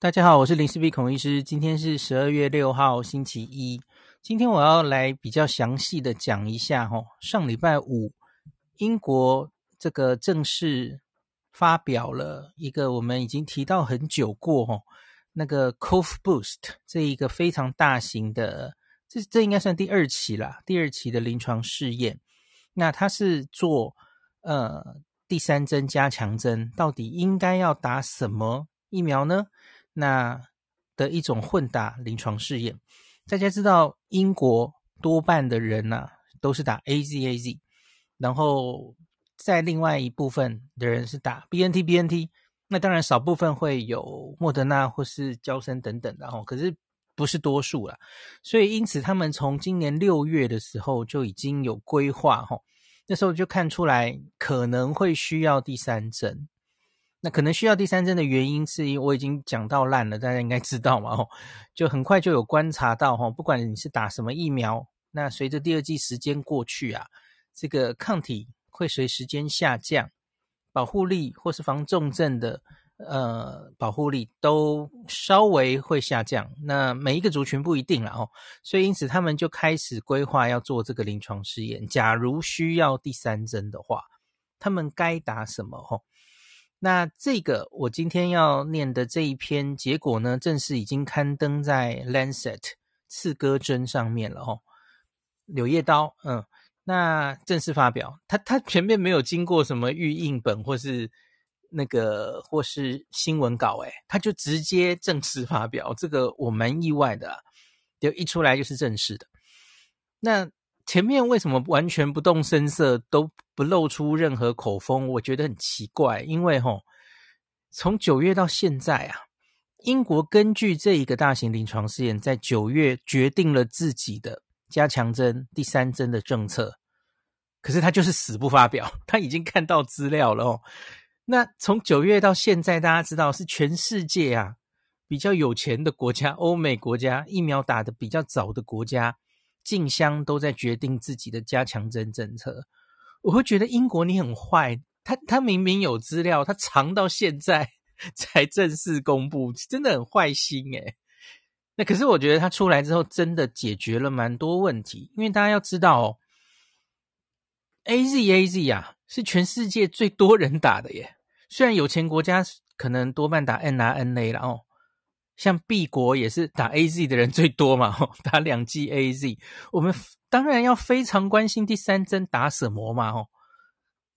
大家好，我是林氏璧孔医师。今天是十二月六号，星期一。今天我要来比较详细的讲一下，哈，上礼拜五，英国这个正式发表了一个我们已经提到很久过，哈，那个 Cove Boost 这一个非常大型的，这这应该算第二期啦，第二期的临床试验。那它是做呃第三针加强针，到底应该要打什么疫苗呢？那的一种混打临床试验，大家知道英国多半的人呢、啊、都是打 AZAZ，然后在另外一部分的人是打 BNT BNT，那当然少部分会有莫德纳或是娇生等等的哦，可是不是多数啦，所以因此他们从今年六月的时候就已经有规划哈，那时候就看出来可能会需要第三针。那可能需要第三针的原因是，我已经讲到烂了，大家应该知道嘛，吼，就很快就有观察到，吼，不管你是打什么疫苗，那随着第二季时间过去啊，这个抗体会随时间下降，保护力或是防重症的呃保护力都稍微会下降。那每一个族群不一定了哦，所以因此他们就开始规划要做这个临床试验。假如需要第三针的话，他们该打什么？吼。那这个我今天要念的这一篇结果呢，正式已经刊登在《Lancet》刺胳针上面了哦。柳叶刀，嗯，那正式发表，它它前面没有经过什么预印本或是那个或是新闻稿，诶，它就直接正式发表，这个我蛮意外的，就一出来就是正式的。那。前面为什么完全不动声色，都不露出任何口风？我觉得很奇怪，因为吼，从九月到现在啊，英国根据这一个大型临床试验，在九月决定了自己的加强针第三针的政策，可是他就是死不发表，他已经看到资料了哦。那从九月到现在，大家知道是全世界啊比较有钱的国家，欧美国家疫苗打得比较早的国家。竞相都在决定自己的加强针政策，我会觉得英国你很坏，他他明明有资料，他藏到现在 才正式公布，真的很坏心诶。那可是我觉得他出来之后，真的解决了蛮多问题，因为大家要知道哦，AZAZ 啊是全世界最多人打的耶，虽然有钱国家可能多半打 N R N A 了哦。像 B 国也是打 AZ 的人最多嘛，打两剂 AZ，我们当然要非常关心第三针打什么嘛，吼。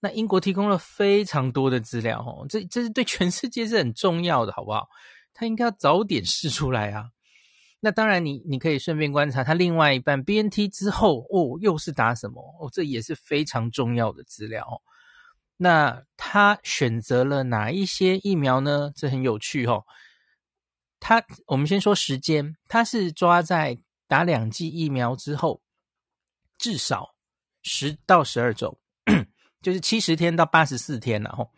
那英国提供了非常多的资料，吼，这这是对全世界是很重要的，好不好？他应该要早点试出来啊。那当然你，你可以顺便观察他另外一半 BNT 之后，哦，又是打什么？哦，这也是非常重要的资料。那他选择了哪一些疫苗呢？这很有趣，吼。他，我们先说时间，他是抓在打两剂疫苗之后，至少十到十二周，就是七十天到八十四天了吼。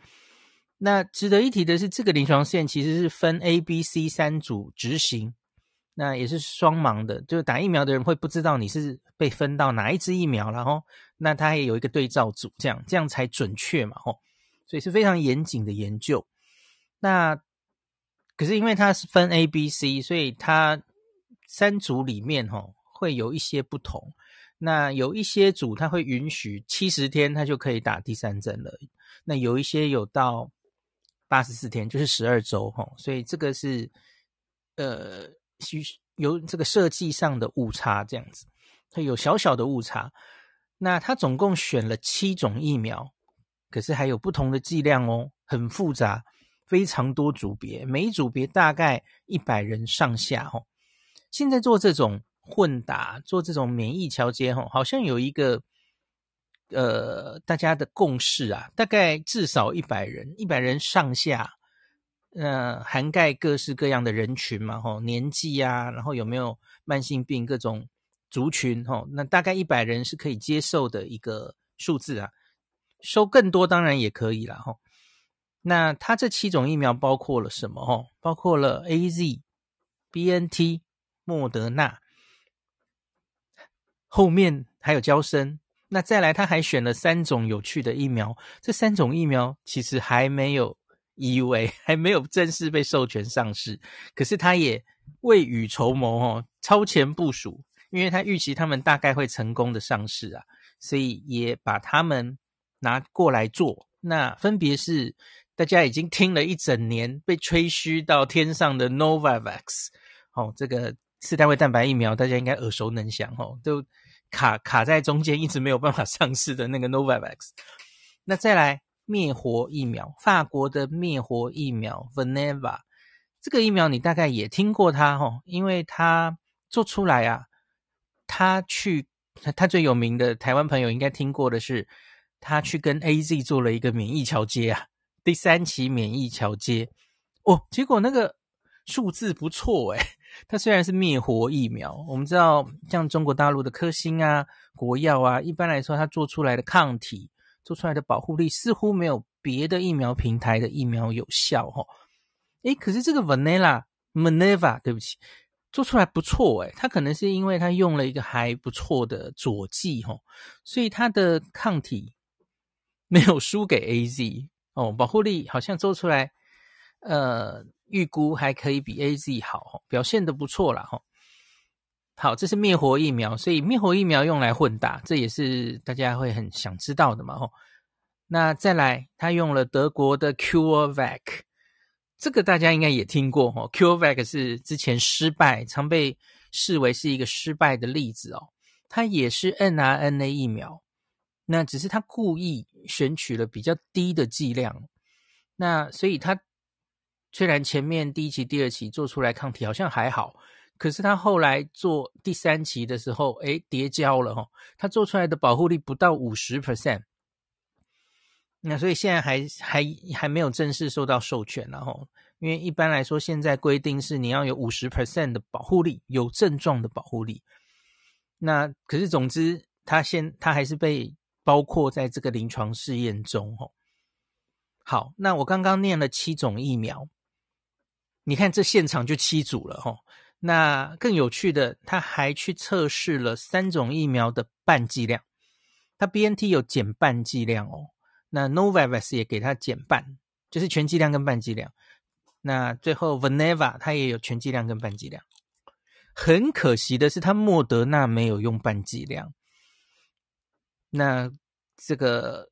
那值得一提的是，这个临床试验其实是分 A、B、C 三组执行，那也是双盲的，就是打疫苗的人会不知道你是被分到哪一支疫苗了吼。那他也有一个对照组，这样这样才准确嘛吼。所以是非常严谨的研究。那可是因为它是分 A、B、C，所以它三组里面哈会有一些不同。那有一些组它会允许七十天它就可以打第三针了，那有一些有到八十四天，就是十二周哈。所以这个是呃需有这个设计上的误差这样子，它有小小的误差。那它总共选了七种疫苗，可是还有不同的剂量哦，很复杂。非常多组别，每一组别大概一百人上下吼。现在做这种混打，做这种免疫桥接吼，好像有一个呃大家的共识啊，大概至少一百人，一百人上下，呃，涵盖各式各样的人群嘛吼，年纪啊，然后有没有慢性病各种族群吼，那大概一百人是可以接受的一个数字啊，收更多当然也可以啦吼。那它这七种疫苗包括了什么？哦，包括了 AZ、BNT、莫德纳，后面还有娇生。那再来，他还选了三种有趣的疫苗。这三种疫苗其实还没有 EUA 还没有正式被授权上市，可是他也未雨绸缪哦，超前部署，因为他预期他们大概会成功的上市啊，所以也把他们拿过来做。那分别是大家已经听了一整年被吹嘘到天上的 Novavax 哦，这个四单位蛋白疫苗大家应该耳熟能详哦，都卡卡在中间一直没有办法上市的那个 Novavax。那再来。灭活疫苗，法国的灭活疫苗 Valneva 这个疫苗你大概也听过它哦，因为它做出来啊，他去他最有名的台湾朋友应该听过的是，他去跟 AZ 做了一个免疫桥接啊，第三期免疫桥接哦，结果那个数字不错诶，它虽然是灭活疫苗，我们知道像中国大陆的科兴啊、国药啊，一般来说它做出来的抗体。做出来的保护力似乎没有别的疫苗平台的疫苗有效哦。诶，可是这个 Vanilla Maneva，对不起，做出来不错诶，它可能是因为它用了一个还不错的佐剂哦，所以它的抗体没有输给 AZ 哦，保护力好像做出来，呃，预估还可以比 AZ 好，表现的不错啦哈。好，这是灭活疫苗，所以灭活疫苗用来混打，这也是大家会很想知道的嘛。吼，那再来，他用了德国的 CureVac，这个大家应该也听过。吼，CureVac 是之前失败，常被视为是一个失败的例子哦。它也是 mRNA 疫苗，那只是他故意选取了比较低的剂量，那所以它虽然前面第一期、第二期做出来抗体好像还好。可是他后来做第三期的时候，诶，跌胶了哈，他做出来的保护力不到五十 percent，那所以现在还还还没有正式受到授权然后，因为一般来说现在规定是你要有五十 percent 的保护力，有症状的保护力。那可是总之，他现他还是被包括在这个临床试验中哦。好，那我刚刚念了七种疫苗，你看这现场就七组了哈。那更有趣的，他还去测试了三种疫苗的半剂量，他 BNT 有减半剂量哦，那 Novavax 也给他减半，就是全剂量跟半剂量。那最后 Valneva 它也有全剂量跟半剂量。很可惜的是，他莫德纳没有用半剂量，那这个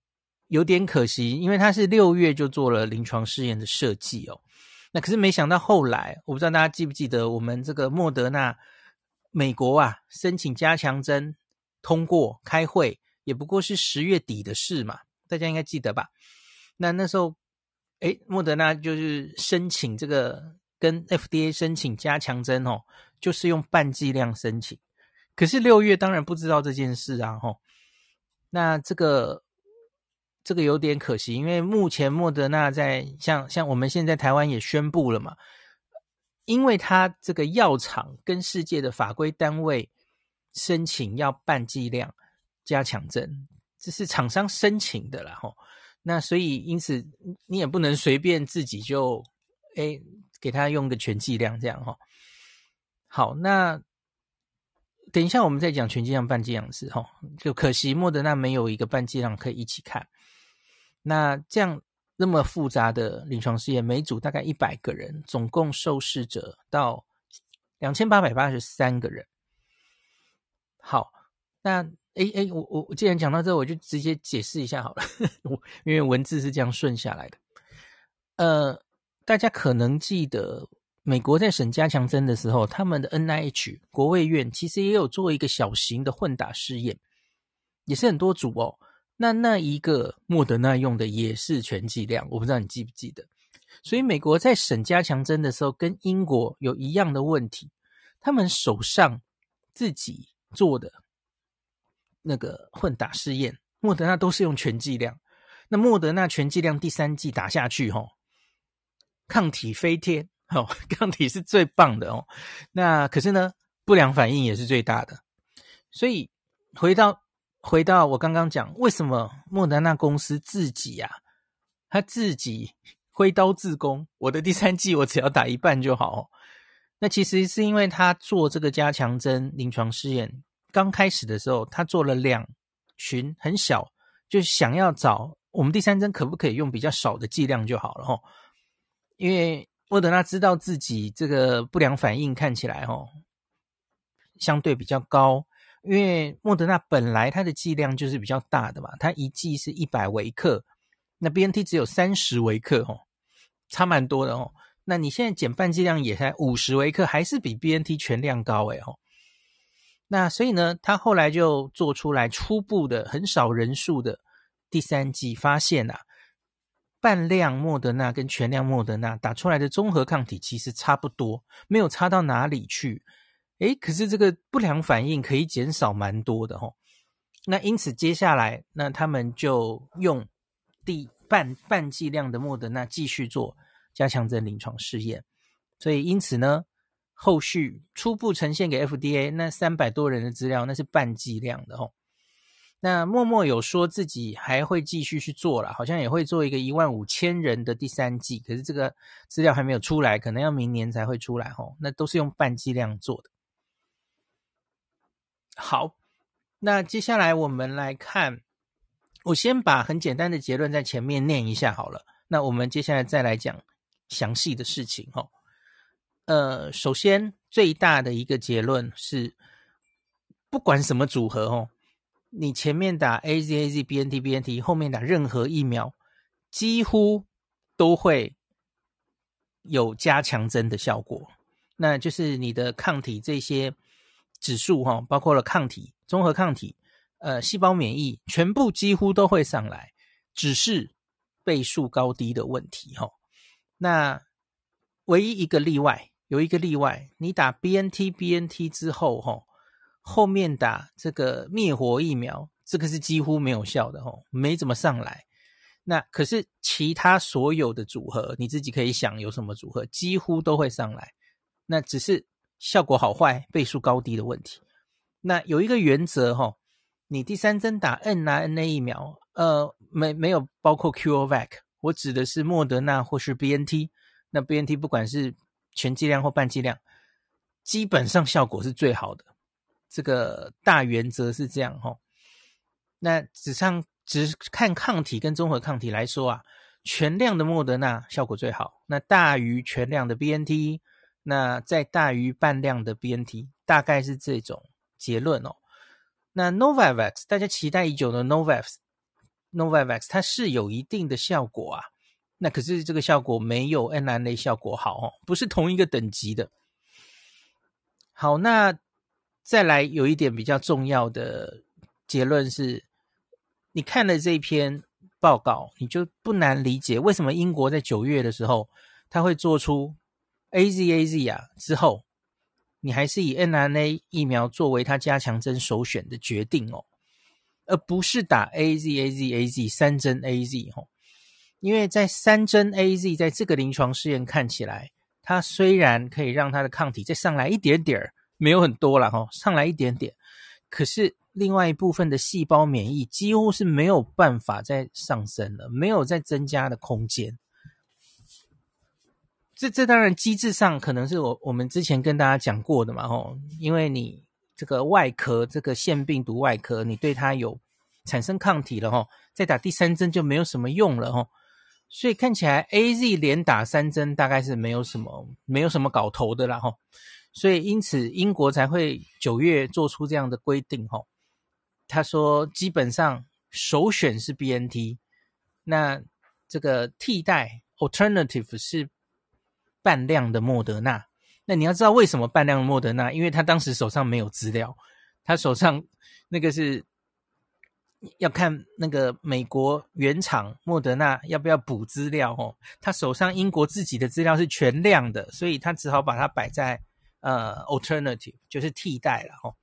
有点可惜，因为他是六月就做了临床试验的设计哦。那可是没想到后来，我不知道大家记不记得，我们这个莫德纳美国啊申请加强针通过开会，也不过是十月底的事嘛，大家应该记得吧？那那时候，诶，莫德纳就是申请这个跟 FDA 申请加强针哦，就是用半剂量申请。可是六月当然不知道这件事啊，吼。那这个。这个有点可惜，因为目前莫德纳在像像我们现在台湾也宣布了嘛，因为它这个药厂跟世界的法规单位申请要半剂量加强针，这是厂商申请的啦吼。那所以因此你也不能随便自己就诶给他用个全剂量这样哈。好，那等一下我们再讲全剂量半剂量是哈，就可惜莫德纳没有一个半剂量可以一起看。那这样那么复杂的临床试验，每组大概一百个人，总共受试者到两千八百八十三个人。好，那诶诶，我我既然讲到这，我就直接解释一下好了，我因为文字是这样顺下来的。呃，大家可能记得，美国在审加强针的时候，他们的 NIH 国卫院其实也有做一个小型的混打试验，也是很多组哦。那那一个莫德纳用的也是全剂量，我不知道你记不记得。所以美国在审加强针的时候，跟英国有一样的问题，他们手上自己做的那个混打试验，莫德纳都是用全剂量。那莫德纳全剂量第三剂打下去，吼，抗体飞天，吼，抗体是最棒的哦。那可是呢，不良反应也是最大的。所以回到。回到我刚刚讲，为什么莫德纳公司自己呀、啊，他自己挥刀自宫，我的第三剂我只要打一半就好。那其实是因为他做这个加强针临床试验，刚开始的时候，他做了两群很小，就想要找我们第三针可不可以用比较少的剂量就好了。哦，因为莫德纳知道自己这个不良反应看起来哦，相对比较高，因为莫德纳本来它的剂量就是比较大的嘛，它一剂是一百微克，那 BNT 只有三十微克哦，差蛮多的哦。那你现在减半剂量也才五十微克，还是比 BNT 全量高诶哦。那所以呢，他后来就做出来初步的很少人数的第三剂，发现啊，半量莫德纳跟全量莫德纳打出来的综合抗体其实差不多，没有差到哪里去。诶，可是这个不良反应可以减少蛮多的哦。那因此接下来，那他们就用第半半剂量的莫德纳继续做加强针临床试验。所以因此呢。后续初步呈现给 FDA 那三百多人的资料，那是半剂量的哦。那默默有说自己还会继续去做了，好像也会做一个一万五千人的第三季，可是这个资料还没有出来，可能要明年才会出来哦。那都是用半剂量做的。好，那接下来我们来看，我先把很简单的结论在前面念一下好了。那我们接下来再来讲详细的事情哦。呃，首先最大的一个结论是，不管什么组合哦，你前面打 AZ AZ BNT BNT，后面打任何疫苗，几乎都会有加强针的效果。那就是你的抗体这些指数哈，包括了抗体、综合抗体、呃细胞免疫，全部几乎都会上来，只是倍数高低的问题哈。那唯一一个例外。有一个例外，你打 BNT BNT 之后，吼，后面打这个灭活疫苗，这个是几乎没有效的，吼，没怎么上来。那可是其他所有的组合，你自己可以想有什么组合，几乎都会上来。那只是效果好坏、倍数高低的问题。那有一个原则，吼，你第三针打 n r n a 疫苗，呃，没没有包括 CureVac，我指的是莫德纳或是 BNT。那 BNT 不管是全剂量或半剂量，基本上效果是最好的。这个大原则是这样哈。那只上只看抗体跟综合抗体来说啊，全量的莫德纳效果最好，那大于全量的 BNT，那再大于半量的 BNT，大概是这种结论哦。那 Novavax 大家期待已久的 Novavax，Novavax 它是有一定的效果啊。那可是这个效果没有 mRNA 效果好哦，不是同一个等级的。好，那再来有一点比较重要的结论是，你看了这篇报告，你就不难理解为什么英国在九月的时候，他会做出 AZAZ 啊之后，你还是以 N R N A 疫苗作为他加强针首选的决定哦，而不是打 AZAZAZ 三针 AZ 哦。因为在三针 AZ 在这个临床试验看起来，它虽然可以让它的抗体再上来一点点儿，没有很多了哈，上来一点点，可是另外一部分的细胞免疫几乎是没有办法再上升了，没有再增加的空间。这这当然机制上可能是我我们之前跟大家讲过的嘛吼，因为你这个外壳这个腺病毒外壳，你对它有产生抗体了吼，再打第三针就没有什么用了吼。所以看起来，AZ 连打三针大概是没有什么没有什么搞头的啦齁。所以因此英国才会九月做出这样的规定哦。他说基本上首选是 BNT，那这个替代 alternative 是半量的莫德纳。那你要知道为什么半量莫德纳？因为他当时手上没有资料，他手上那个是。要看那个美国原厂莫德纳要不要补资料哦，他手上英国自己的资料是全量的，所以他只好把它摆在呃 alternative，就是替代了哦。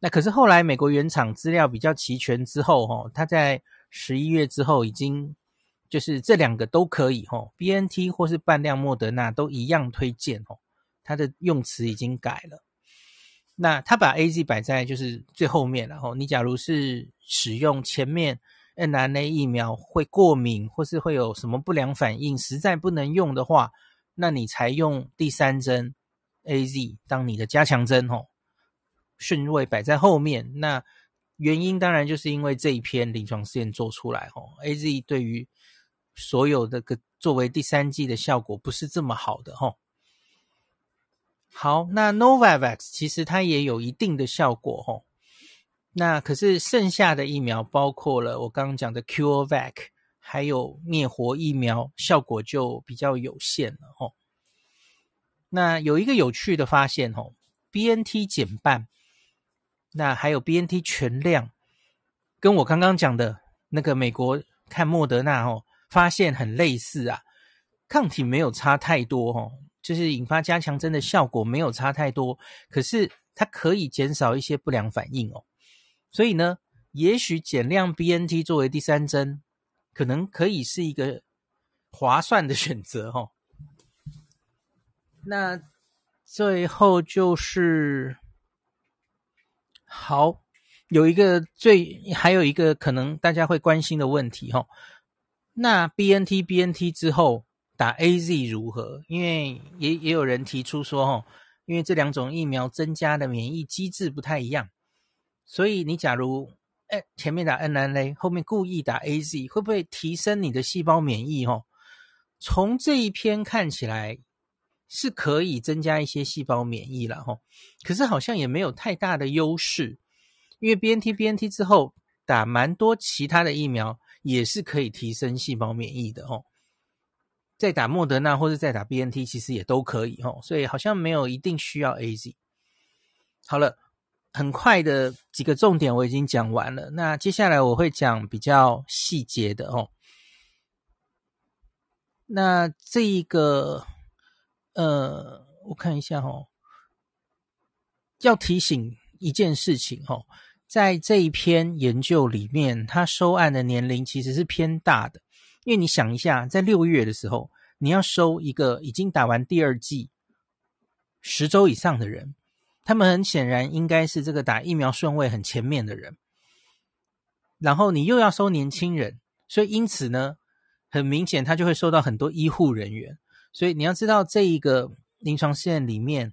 那可是后来美国原厂资料比较齐全之后哦，他在十一月之后已经就是这两个都可以哦，BNT 或是半量莫德纳都一样推荐哦，他的用词已经改了。那他把 AZ 摆在就是最后面，然后你假如是使用前面 mRNA 疫苗会过敏或是会有什么不良反应，实在不能用的话，那你才用第三针 AZ 当你的加强针哦，顺位摆在后面。那原因当然就是因为这一篇临床试验做出来哦，AZ 对于所有的个作为第三剂的效果不是这么好的吼。好，那 Novavax 其实它也有一定的效果吼。那可是剩下的疫苗，包括了我刚刚讲的 CureVac，还有灭活疫苗，效果就比较有限了吼。那有一个有趣的发现吼，BNT 减半，那还有 BNT 全量，跟我刚刚讲的那个美国看莫德纳吼，发现很类似啊，抗体没有差太多哦，就是引发加强针的效果没有差太多，可是它可以减少一些不良反应哦。所以呢，也许减量 BNT 作为第三针，可能可以是一个划算的选择哦。那最后就是，好，有一个最还有一个可能大家会关心的问题哈。那 BNT BNT 之后打 AZ 如何？因为也也有人提出说哈，因为这两种疫苗增加的免疫机制不太一样。所以你假如哎前面打 mRNA，后面故意打 AZ，会不会提升你的细胞免疫？哦，从这一篇看起来是可以增加一些细胞免疫了，吼。可是好像也没有太大的优势，因为 BNT BNT 之后打蛮多其他的疫苗也是可以提升细胞免疫的，吼。再打莫德纳或者再打 BNT 其实也都可以，吼。所以好像没有一定需要 AZ。好了。很快的几个重点我已经讲完了，那接下来我会讲比较细节的哦。那这一个，呃，我看一下哦，要提醒一件事情哦，在这一篇研究里面，他收案的年龄其实是偏大的，因为你想一下，在六月的时候，你要收一个已经打完第二剂十周以上的人。他们很显然应该是这个打疫苗顺位很前面的人，然后你又要收年轻人，所以因此呢，很明显他就会收到很多医护人员。所以你要知道，这一个临床试验里面，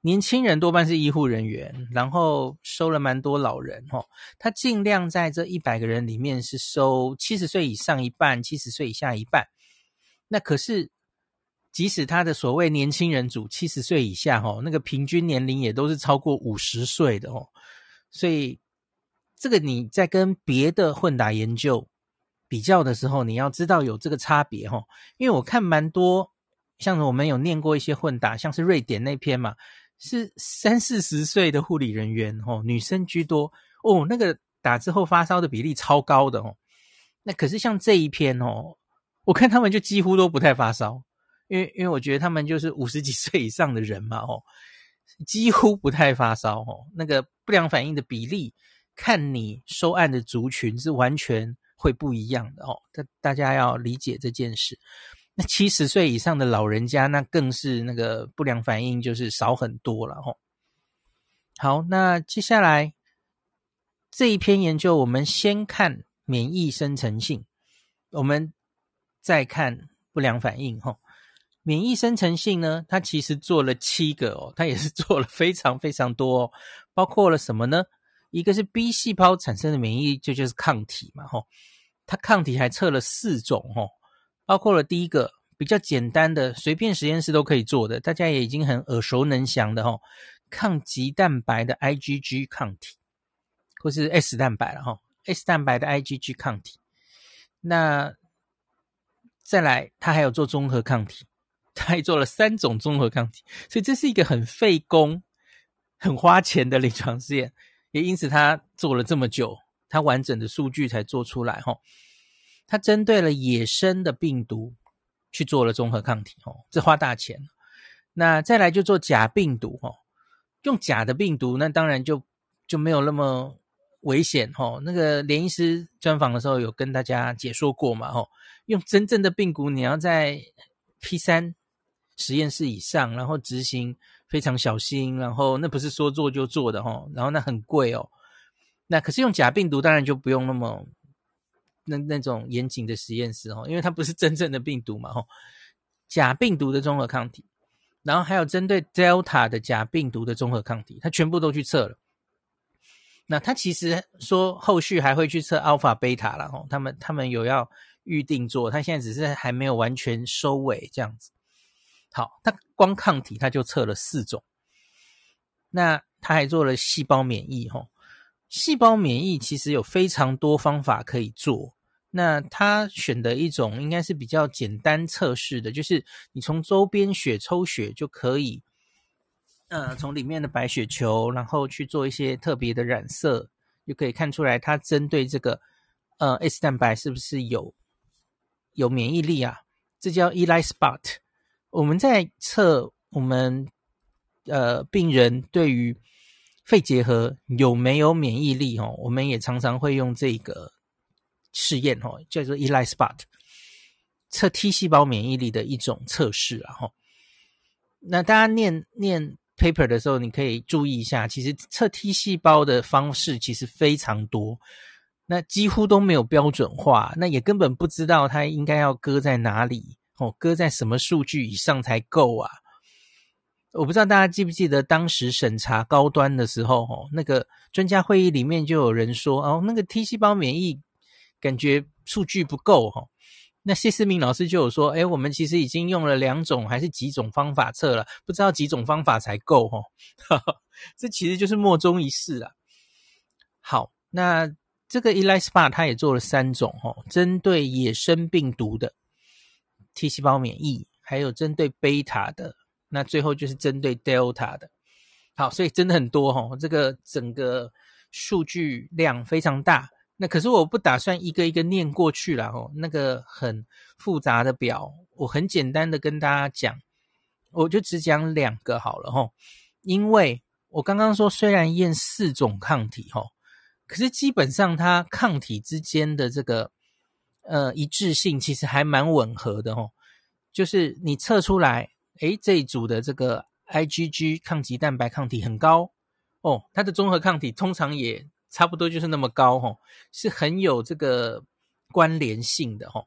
年轻人多半是医护人员，然后收了蛮多老人哦。他尽量在这一百个人里面是收七十岁以上一半，七十岁以下一半。那可是。即使他的所谓年轻人组七十岁以下，哦，那个平均年龄也都是超过五十岁的哦，所以这个你在跟别的混打研究比较的时候，你要知道有这个差别哦。因为我看蛮多，像我们有念过一些混打，像是瑞典那篇嘛，是三四十岁的护理人员哦，女生居多哦，那个打之后发烧的比例超高的哦。那可是像这一篇哦，我看他们就几乎都不太发烧。因为因为我觉得他们就是五十几岁以上的人嘛，哦，几乎不太发烧，哦，那个不良反应的比例，看你收案的族群是完全会不一样的哦，大大家要理解这件事。那七十岁以上的老人家，那更是那个不良反应就是少很多了，哦。好，那接下来这一篇研究，我们先看免疫生成性，我们再看不良反应，哦，免疫生成性呢，它其实做了七个哦，它也是做了非常非常多哦，包括了什么呢？一个是 B 细胞产生的免疫，就就是抗体嘛，吼，它抗体还测了四种哦，包括了第一个比较简单的，随便实验室都可以做的，大家也已经很耳熟能详的吼，抗棘蛋白的 IgG 抗体，或是 S 蛋白了哈，S 蛋白的 IgG 抗体，那再来，它还有做综合抗体。他还做了三种综合抗体，所以这是一个很费工、很花钱的临床试验，也因此他做了这么久，他完整的数据才做出来。哈，它针对了野生的病毒去做了综合抗体，哦，这花大钱。那再来就做假病毒，哦，用假的病毒，那当然就就没有那么危险，哦。那个连医师专访的时候有跟大家解说过嘛，哦，用真正的病毒，你要在 P 三。实验室以上，然后执行非常小心，然后那不是说做就做的齁，然后那很贵哦。那可是用假病毒，当然就不用那么那那种严谨的实验室哦，因为它不是真正的病毒嘛齁。假病毒的综合抗体，然后还有针对 Delta 的假病毒的综合抗体，它全部都去测了。那它其实说后续还会去测 Alpha、Beta 了齁，他们他们有要预定做，他现在只是还没有完全收尾这样子。好，他光抗体他就测了四种，那他还做了细胞免疫吼。细胞免疫其实有非常多方法可以做，那他选的一种应该是比较简单测试的，就是你从周边血抽血就可以，呃，从里面的白血球，然后去做一些特别的染色，就可以看出来它针对这个呃 S 蛋白是不是有有免疫力啊？这叫 ELISpot。我们在测我们呃病人对于肺结核有没有免疫力哦？我们也常常会用这个试验哦，叫做 ELISpot，测 T 细胞免疫力的一种测试啊哈。那大家念念 paper 的时候，你可以注意一下，其实测 T 细胞的方式其实非常多，那几乎都没有标准化，那也根本不知道它应该要搁在哪里哦，搁在什么数据以上才够啊。我不知道大家记不记得当时审查高端的时候，哦，那个专家会议里面就有人说，哦，那个 T 细胞免疫感觉数据不够，哈。那谢思明老师就有说，诶，我们其实已经用了两种还是几种方法测了，不知道几种方法才够，哈。这其实就是莫衷一是啊。好，那这个 ELISPA 它也做了三种，哦，针对野生病毒的 T 细胞免疫，还有针对贝塔的。那最后就是针对 Delta 的，好，所以真的很多齁，这个整个数据量非常大。那可是我不打算一个一个念过去了齁，那个很复杂的表，我很简单的跟大家讲，我就只讲两个好了齁。因为我刚刚说虽然验四种抗体齁，可是基本上它抗体之间的这个呃一致性其实还蛮吻合的齁，就是你测出来。诶，这一组的这个 IgG 抗击蛋白抗体很高哦，它的综合抗体通常也差不多就是那么高哦，是很有这个关联性的哦。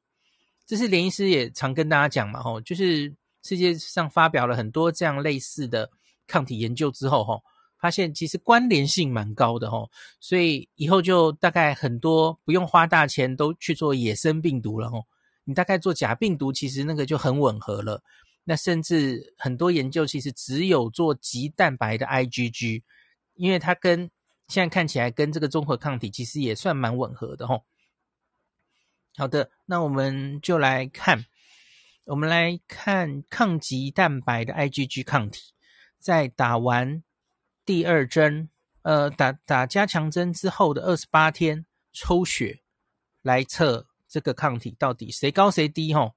这是连医师也常跟大家讲嘛哦，就是世界上发表了很多这样类似的抗体研究之后哦，发现其实关联性蛮高的哦，所以以后就大概很多不用花大钱都去做野生病毒了哦，你大概做假病毒，其实那个就很吻合了。那甚至很多研究其实只有做极蛋白的 IgG，因为它跟现在看起来跟这个综合抗体其实也算蛮吻合的吼。好的，那我们就来看，我们来看抗棘蛋白的 IgG 抗体，在打完第二针，呃，打打加强针之后的二十八天抽血来测这个抗体到底谁高谁低吼。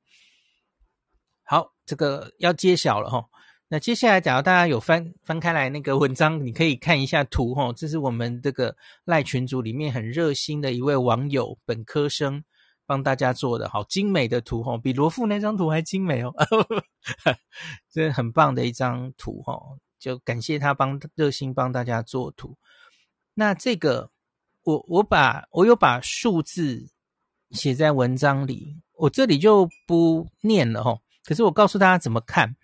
好，这个要揭晓了吼。那接下来，假如大家有翻翻开来那个文章，你可以看一下图哈。这是我们这个赖群组里面很热心的一位网友本科生帮大家做的，好精美的图哈，比罗富那张图还精美哦。这很棒的一张图哈，就感谢他帮热心帮大家做图。那这个我我把我有把数字写在文章里，我这里就不念了哈。可是我告诉大家怎么看，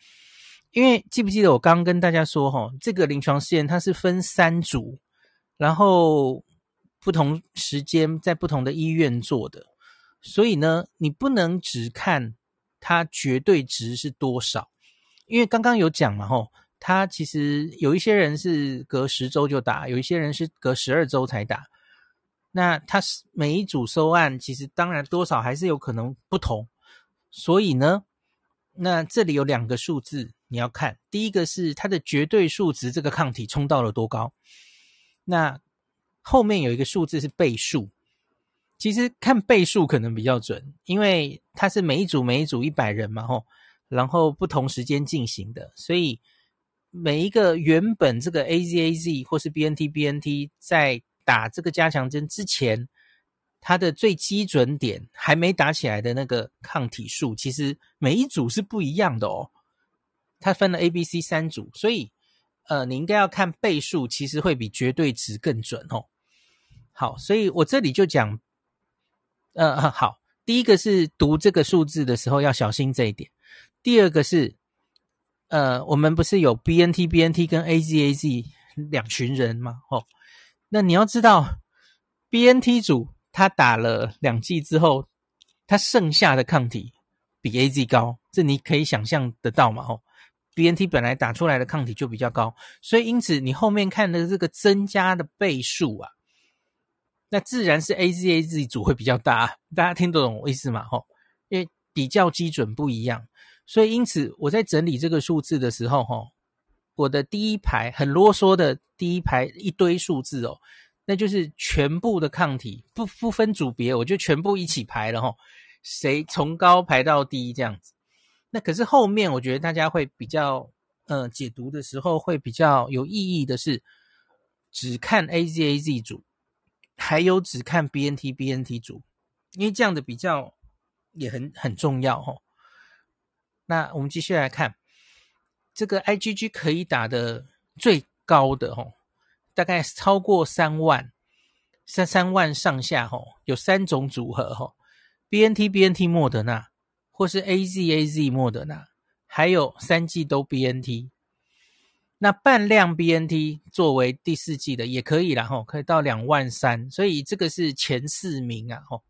因为记不记得我刚刚跟大家说，哈，这个临床试验它是分三组，然后不同时间在不同的医院做的，所以呢，你不能只看它绝对值是多少，因为刚刚有讲嘛，哈，它其实有一些人是隔十周就打，有一些人是隔十二周才打，那它是每一组收案，其实当然多少还是有可能不同，所以呢。那这里有两个数字你要看，第一个是它的绝对数值，这个抗体冲到了多高？那后面有一个数字是倍数，其实看倍数可能比较准，因为它是每一组每一组一百人嘛，吼，然后不同时间进行的，所以每一个原本这个 AZAZ 或是 BNT BNT 在打这个加强针之前。它的最基准点还没打起来的那个抗体数，其实每一组是不一样的哦。它分了 A、B、C 三组，所以呃，你应该要看倍数，其实会比绝对值更准哦。好，所以我这里就讲，呃，好，第一个是读这个数字的时候要小心这一点。第二个是，呃，我们不是有 BNT、BNT 跟 AZAZ 两群人吗？哦，那你要知道 BNT 组。他打了两剂之后，它剩下的抗体比 AZ 高，这你可以想象得到嘛？哦，BNT 本来打出来的抗体就比较高，所以因此你后面看的这个增加的倍数啊，那自然是 AZAZ 组会比较大，大家听得懂我意思吗？吼，因为比较基准不一样，所以因此我在整理这个数字的时候，吼，我的第一排很啰嗦的第一排一堆数字哦。那就是全部的抗体不不分组别，我就全部一起排了齁，谁从高排到低这样子。那可是后面我觉得大家会比较，呃，解读的时候会比较有意义的是，只看 AZAZ 组，还有只看 BNT BNT 组，因为这样的比较也很很重要齁。那我们继续来看这个 IgG 可以打的最高的齁。大概超过三万，三三万上下吼，有三种组合吼，BNT BNT 莫德纳，或是 AZ AZ 莫德纳，还有三剂都 BNT。那半量 BNT 作为第四剂的也可以啦吼，可以到两万三，所以这个是前四名啊吼，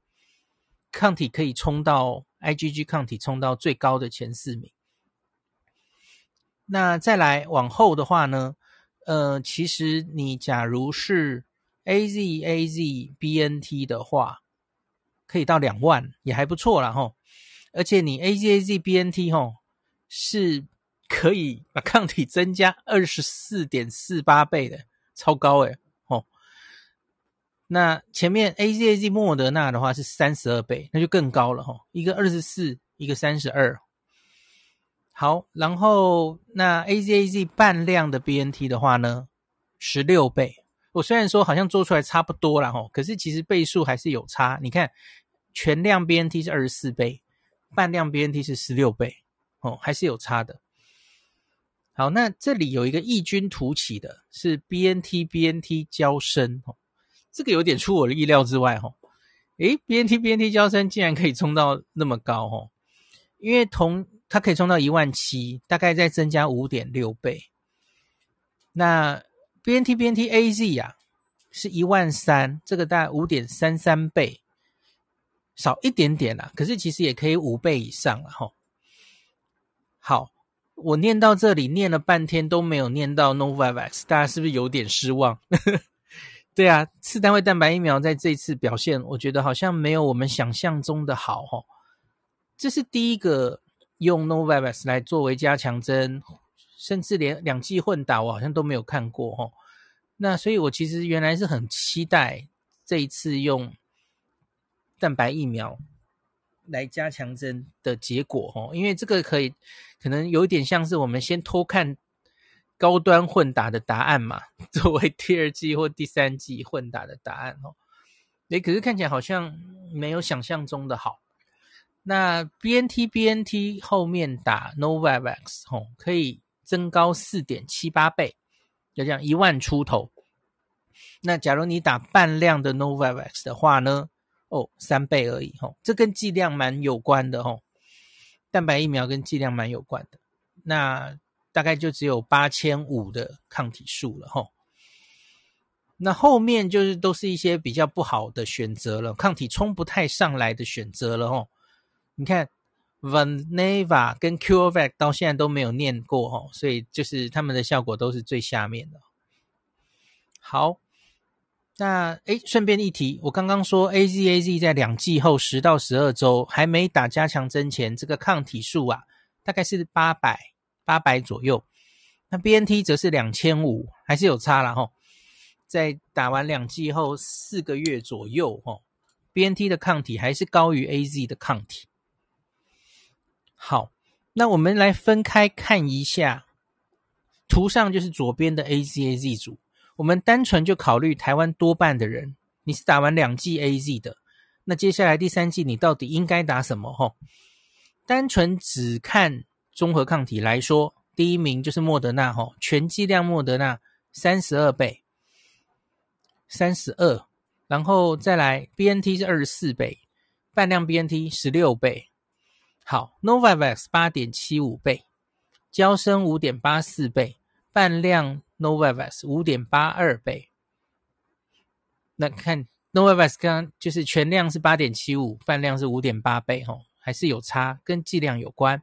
抗体可以冲到 IgG 抗体冲到最高的前四名。那再来往后的话呢？呃，其实你假如是 AZAZBNT 的话，可以到两万，也还不错啦吼。而且你 AZAZBNT 吼是可以把 抗体增加二十四点四八倍的，超高诶吼。那前面 AZAZ 莫德纳的话是三十二倍，那就更高了吼，一个二十四，一个三十二。好，然后那 AZAZ 半量的 BNT 的话呢，十六倍。我虽然说好像做出来差不多啦吼，可是其实倍数还是有差。你看，全量 BNT 是二十四倍，半量 BNT 是十六倍，哦，还是有差的。好，那这里有一个异军突起的是 BNT BNT 交生，哦，这个有点出我的意料之外，吼。诶，BNT BNT 交生竟然可以冲到那么高，吼，因为同。它可以冲到一万七，大概再增加五点六倍。那 BNT BNT AZ 呀、啊，是一万三，这个大概五点三三倍，少一点点啦。可是其实也可以五倍以上了哈。好，我念到这里念了半天都没有念到 Novavax，大家是不是有点失望？对啊，次单位蛋白疫苗在这次表现，我觉得好像没有我们想象中的好哈。这是第一个。用 Novavax 来作为加强针，甚至连两剂混打，我好像都没有看过哦。那所以，我其实原来是很期待这一次用蛋白疫苗来加强针的结果哦，因为这个可以可能有一点像是我们先偷看高端混打的答案嘛，作为第二季或第三季混打的答案哦。诶，可是看起来好像没有想象中的好。那 BNT BNT 后面打 Novavax 哦，可以增高四点七八倍，就这样一万出头。那假如你打半量的 Novavax 的话呢？哦，三倍而已吼，这跟剂量蛮有关的吼。蛋白疫苗跟剂量蛮有关的，那大概就只有八千五的抗体数了吼。那后面就是都是一些比较不好的选择了，抗体冲不太上来的选择了吼。你看，Valneva 跟 CureVac 到现在都没有念过哈，所以就是他们的效果都是最下面的。好，那诶，顺便一提，我刚刚说 AZAZ 在两剂后十到十二周还没打加强针前，这个抗体数啊，大概是八百八百左右。那 BNT 则是两千五，还是有差了哈。在打完两剂后四个月左右哈，BNT 的抗体还是高于 AZ 的抗体。好，那我们来分开看一下，图上就是左边的 AZAZ 组。我们单纯就考虑台湾多半的人，你是打完两剂 AZ 的，那接下来第三剂你到底应该打什么？吼，单纯只看综合抗体来说，第一名就是莫德纳，吼，全剂量莫德纳三十二倍，三十二，然后再来 BNT 是二十四倍，半量 BNT 十六倍。好，Novavax 八点七五倍，娇生五点八四倍，半量 Novavax 五点八二倍。那看 Novavax 刚刚就是全量是八点七五，泛量是五点八倍，吼，还是有差，跟剂量有关。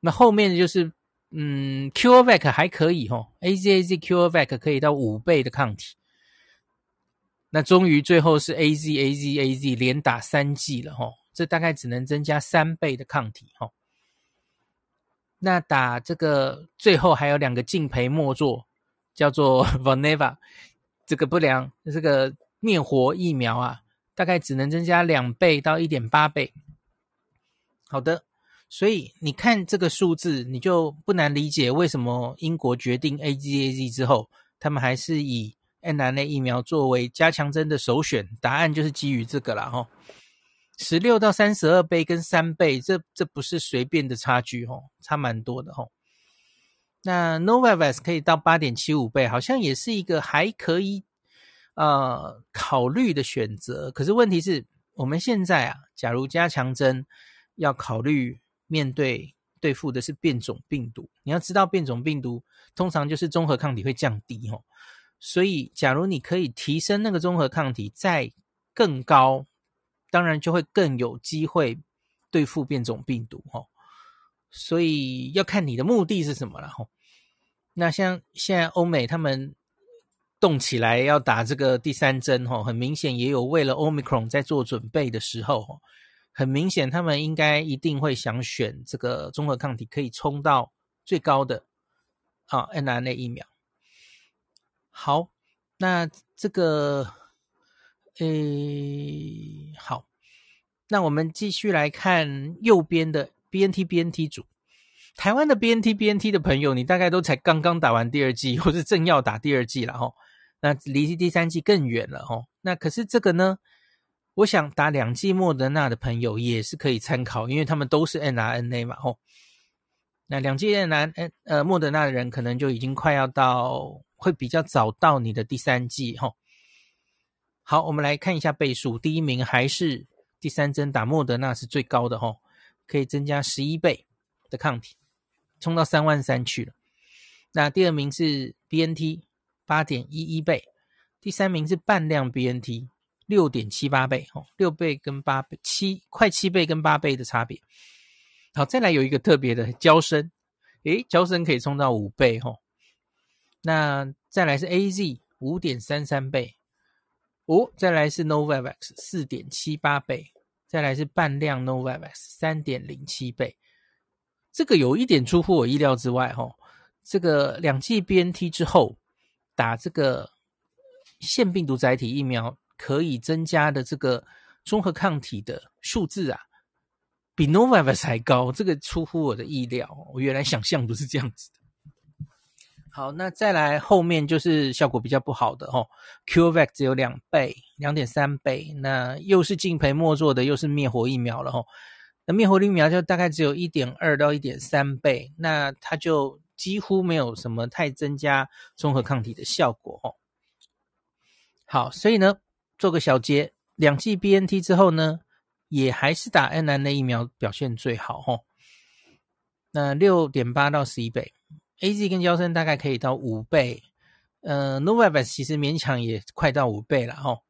那后面就是，嗯，CureVac 还可以，吼，AZAZ CureVac 可以到五倍的抗体。那终于最后是 AZAZAZ 连打三剂了，吼，这大概只能增加三倍的抗体，吼。那打这个最后还有两个敬陪末座，叫做 Vaneva，这个不良这个。灭活疫苗啊，大概只能增加两倍到一点八倍。好的，所以你看这个数字，你就不难理解为什么英国决定 AZAZ 之后，他们还是以 mRNA 疫苗作为加强针的首选。答案就是基于这个啦，吼，十六到三十二倍跟三倍，这这不是随便的差距，吼，差蛮多的，吼。那 Novavax 可以到八点七五倍，好像也是一个还可以。呃，考虑的选择，可是问题是，我们现在啊，假如加强针要考虑面对对付的是变种病毒，你要知道变种病毒通常就是中和抗体会降低哦，所以假如你可以提升那个中和抗体再更高，当然就会更有机会对付变种病毒哦，所以要看你的目的是什么了吼。那像现在欧美他们。动起来要打这个第三针吼，很明显也有为了 Omicron 在做准备的时候，很明显他们应该一定会想选这个中和抗体可以冲到最高的啊 mRNA 疫苗。好，那这个诶好，那我们继续来看右边的 BNT BNT 组，台湾的 BNT BNT 的朋友，你大概都才刚刚打完第二季，或是正要打第二季了吼。那离第三季更远了哦。那可是这个呢？我想打两剂莫德纳的朋友也是可以参考，因为他们都是 mRNA 嘛吼。那两剂 mRNA 呃莫德纳的人可能就已经快要到，会比较早到你的第三季吼。好，我们来看一下倍数，第一名还是第三针打莫德纳是最高的吼，可以增加十一倍的抗体，冲到三万三去了。那第二名是 BNT。八点一一倍，第三名是半量 BNT，六点七八倍，哦，六倍跟八倍，七快七倍跟八倍的差别。好，再来有一个特别的胶身，诶，胶身可以冲到五倍，吼。那再来是 AZ 五点三三倍，哦，再来是 Novavax 四点七八倍，再来是半量 Novavax 三点零七倍。这个有一点出乎我意料之外，哦，这个两剂 BNT 之后。打这个腺病毒载体疫苗可以增加的这个综合抗体的数字啊，比 Novavax 还高，这个出乎我的意料。我原来想象不是这样子的。好，那再来后面就是效果比较不好的哦，CureVac 只有两倍，两点三倍，那又是敬陪末做的，又是灭活疫苗了哦。那灭活疫苗就大概只有一点二到一点三倍，那它就。几乎没有什么太增加中和抗体的效果哦。好，所以呢，做个小结，两剂 BNT 之后呢，也还是打 NNA 疫苗表现最好哦。那六点八到十一倍，AZ 跟娇生大概可以到五倍，呃，Novavax 其实勉强也快到五倍了哦。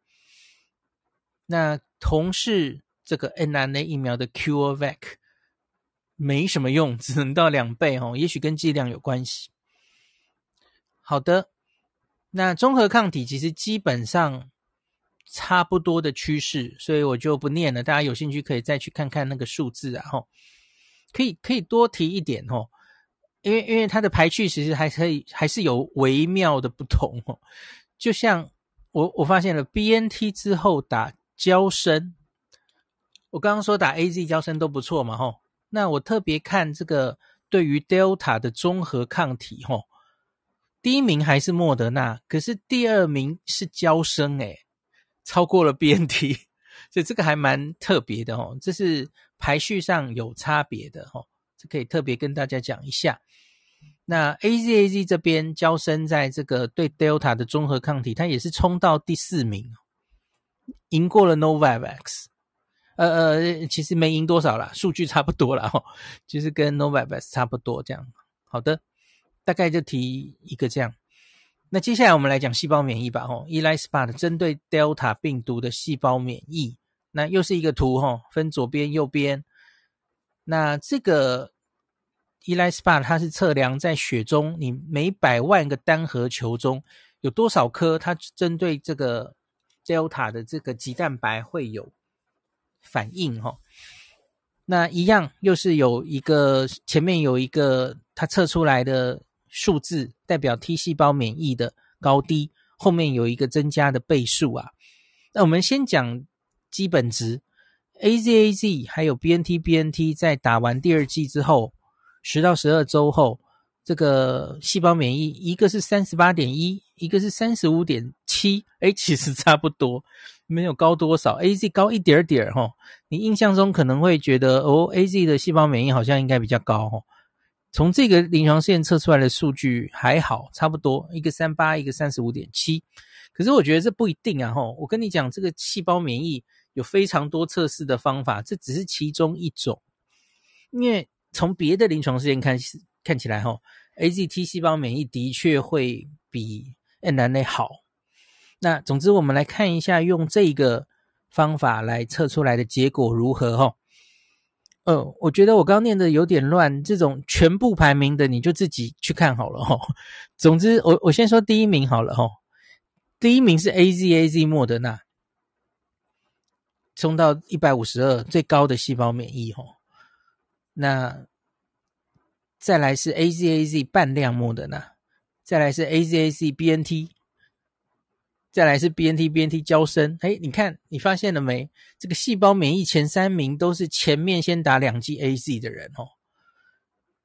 那同是这个 n r n a 疫苗的 CureVac。没什么用，只能到两倍哦，也许跟剂量有关系。好的，那中和抗体其实基本上差不多的趋势，所以我就不念了。大家有兴趣可以再去看看那个数字啊，吼，可以可以多提一点哦，因为因为它的排序其实还可以还是有微妙的不同哦。就像我我发现了 BNT 之后打娇生，我刚刚说打 AZ 娇生都不错嘛，吼。那我特别看这个对于 Delta 的中和抗体，吼，第一名还是莫德纳，可是第二名是娇生，诶，超过了 BNT，所以这个还蛮特别的哦，这是排序上有差别的哦，可以特别跟大家讲一下。那 AZAZ 这边娇生在这个对 Delta 的中和抗体，它也是冲到第四名，赢过了 Novavax。呃呃，其实没赢多少啦，数据差不多啦，吼，就是跟 Novavax 差不多这样。好的，大概就提一个这样。那接下来我们来讲细胞免疫吧，吼，ELISpot 针对 Delta 病毒的细胞免疫，那又是一个图，吼，分左边右边。那这个 ELISpot 它是测量在血中，你每百万个单核球中有多少颗，它针对这个 Delta 的这个棘蛋白会有反应，吼。那一样又是有一个前面有一个它测出来的。数字代表 T 细胞免疫的高低，后面有一个增加的倍数啊。那我们先讲基本值，AZAZ 还有 BNT-BNT 在打完第二剂之后，十到十二周后，这个细胞免疫一个是三十八点一，一个是三十五点七，哎，其实差不多，没有高多少，AZ 高一点点儿哈。你印象中可能会觉得哦，AZ 的细胞免疫好像应该比较高哈。从这个临床试验测出来的数据还好，差不多一个三八，一个三十五点七。可是我觉得这不一定啊，吼！我跟你讲，这个细胞免疫有非常多测试的方法，这只是其中一种。因为从别的临床试验看，看起来，哈，AZT 细胞免疫的确会比 NNA 好。那总之，我们来看一下用这个方法来测出来的结果如何，吼。呃，我觉得我刚刚念的有点乱，这种全部排名的你就自己去看好了哈。总之，我我先说第一名好了哈。第一名是 AZAZ 莫德纳，冲到一百五十二，最高的细胞免疫哈。那再来是 AZAZ 半量莫德纳，再来是 AZAZ BNT。再来是 BNT BNT 娇生，哎，你看你发现了没？这个细胞免疫前三名都是前面先打两剂 AZ 的人哦。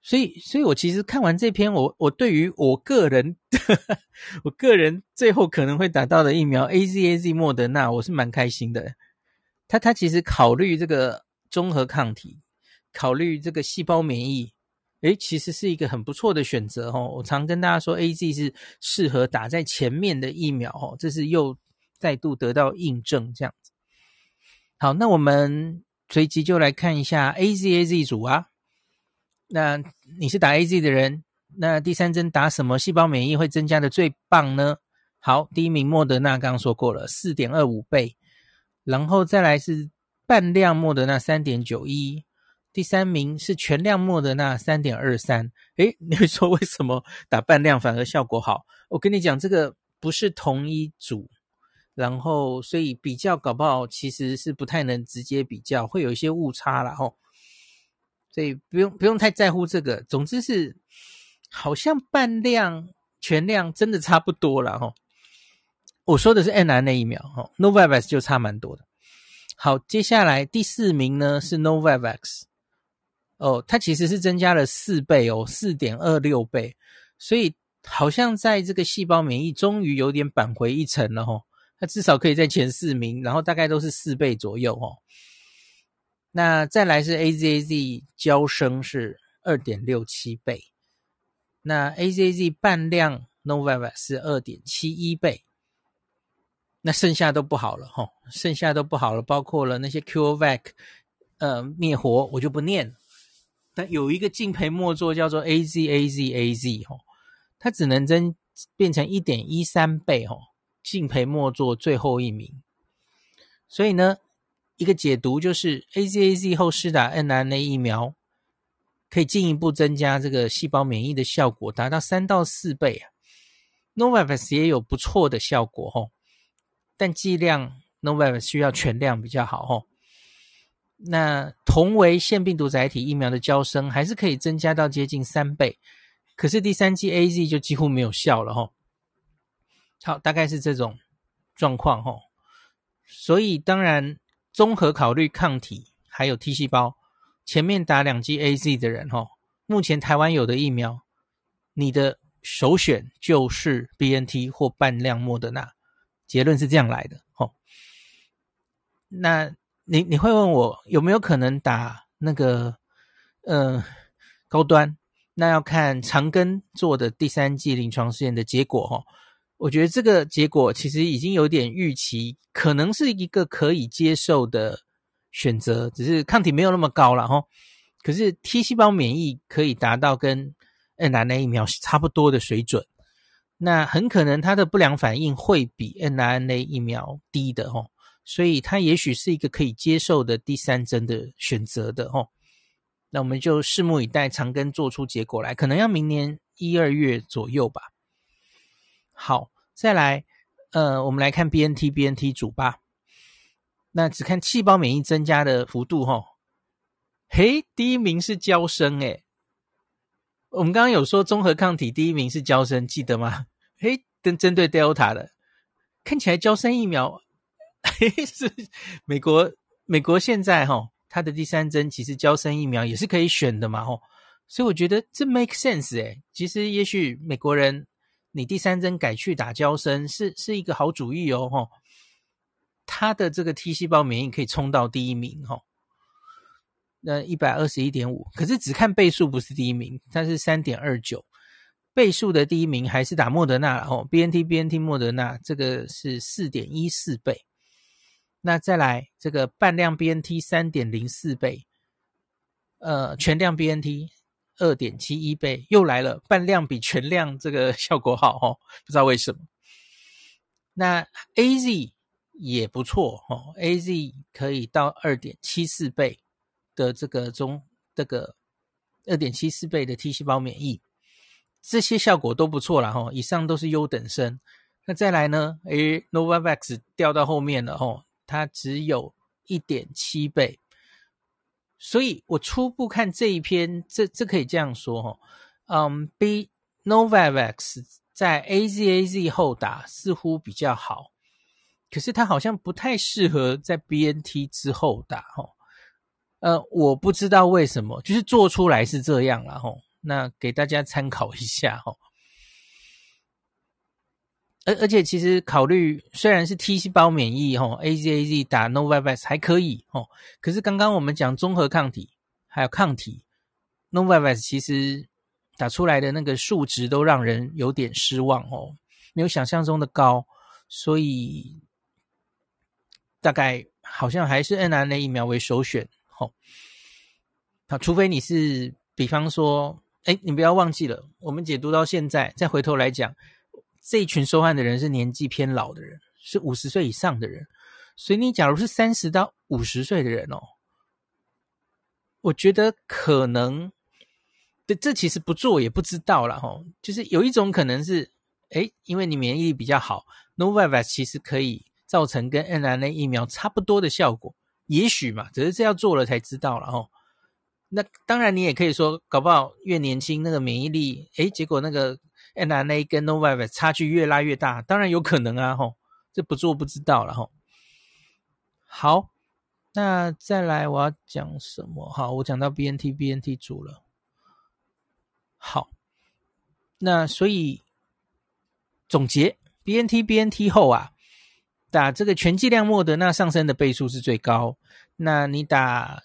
所以，所以我其实看完这篇，我我对于我个人呵呵，我个人最后可能会打到的疫苗 AZAZ 莫德纳，我是蛮开心的。他他其实考虑这个综合抗体，考虑这个细胞免疫。诶，其实是一个很不错的选择哦。我常跟大家说，AZ 是适合打在前面的疫苗哦，这是又再度得到印证这样子。好，那我们随即就来看一下 AZAZ 组啊。那你是打 AZ 的人，那第三针打什么细胞免疫会增加的最棒呢？好，第一名莫德纳刚刚说过了，四点二五倍，然后再来是半量莫德纳三点九一。第三名是全量莫德纳三点二三，诶，你会说为什么打半量反而效果好？我跟你讲，这个不是同一组，然后所以比较搞不好其实是不太能直接比较，会有一些误差啦吼。所以不用不用太在乎这个，总之是好像半量全量真的差不多了吼。我说的是 mRNA 疫苗吼，Novavax 就差蛮多的。好，接下来第四名呢是 Novavax。哦，它其实是增加了四倍哦，四点二六倍，所以好像在这个细胞免疫终于有点扳回一城了哦。它至少可以在前四名，然后大概都是四倍左右哦。那再来是 AZAZ 交生是二点六七倍，那 AZAZ 半量 Novavax 是二点七一倍，那剩下都不好了哈、剩下都不好了，包括了那些 CureVac 呃灭活，我就不念。但有一个敬陪末座叫做 A Z A Z A Z 吼，它只能增变成一点一三倍吼，敬陪末座最后一名。所以呢，一个解读就是 A Z A Z 后施打 mRNA 疫苗，可以进一步增加这个细胞免疫的效果，达到三到四倍啊。Novavax 也有不错的效果吼，但剂量 Novavax 需要全量比较好吼。那同为腺病毒载体疫苗的交生还是可以增加到接近三倍，可是第三剂 AZ 就几乎没有效了齁。好，大概是这种状况齁。所以当然综合考虑抗体还有 T 细胞，前面打两剂 AZ 的人齁，目前台湾有的疫苗，你的首选就是 BNT 或半量莫德纳。结论是这样来的齁。那。你你会问我有没有可能打那个呃高端？那要看长庚做的第三季临床试验的结果哈。我觉得这个结果其实已经有点预期，可能是一个可以接受的选择，只是抗体没有那么高了哈。可是 T 细胞免疫可以达到跟 mRNA 疫苗差不多的水准，那很可能它的不良反应会比 mRNA 疫苗低的哦，所以它也许是一个可以接受的第三针的选择的哦。那我们就拭目以待，长庚做出结果来，可能要明年一二月左右吧。好，再来，呃，我们来看 BNT BNT 组吧。那只看细胞免疫增加的幅度哈，嘿，第一名是娇生诶。我们刚刚有说综合抗体第一名是娇生，记得吗？嘿，跟针对 Delta 的，看起来娇生疫苗，是美国美国现在哈，它的第三针其实娇生疫苗也是可以选的嘛吼，所以我觉得这 make sense 诶，其实也许美国人你第三针改去打娇生是是一个好主意哦吼，他的这个 T 细胞免疫可以冲到第一名吼。那一百二十一点五，可是只看倍数不是第一名，它是三点二九，倍数的第一名还是打莫德纳哦，BNT BNT 莫德纳这个是四点一四倍，那再来这个半量 BNT 三点零四倍，呃，全量 BNT 二点七一倍，又来了，半量比全量这个 效果好哦，不知道为什么。那 AZ 也不错哦，AZ 可以到二点七四倍。的这个中这个二点七四倍的 T 细胞免疫，这些效果都不错了哈。以上都是优等生。那再来呢？诶，Novavax 掉到后面了哈，它只有一点七倍。所以我初步看这一篇，这这可以这样说哈。嗯，B Novavax 在 AZAZ 后打似乎比较好，可是它好像不太适合在 BNT 之后打哈。呃，我不知道为什么，就是做出来是这样了吼。那给大家参考一下吼。而而且其实考虑虽然是 T 细胞免疫吼，AZAZ 打 Novavax 还可以吼，可是刚刚我们讲综合抗体还有抗体，Novavax 其实打出来的那个数值都让人有点失望哦，没有想象中的高，所以大概好像还是 N R N A 疫苗为首选。好，好，除非你是，比方说，哎，你不要忘记了，我们解读到现在，再回头来讲，这一群受害的人是年纪偏老的人，是五十岁以上的人，所以你假如是三十到五十岁的人哦，我觉得可能，这这其实不做也不知道了哈，就是有一种可能是，哎，因为你免疫力比较好，Novavax 其实可以造成跟 mRNA 疫苗差不多的效果。也许嘛，只是这要做了才知道了哦。那当然，你也可以说，搞不好越年轻那个免疫力，诶，结果那个 mRNA 跟 n o v a v 差距越拉越大，当然有可能啊，吼，这不做不知道了，吼。好，那再来我要讲什么？好，我讲到 BNT BNT 组了。好，那所以总结 BNT BNT 后啊。打这个全剂量莫德纳上升的倍数是最高。那你打，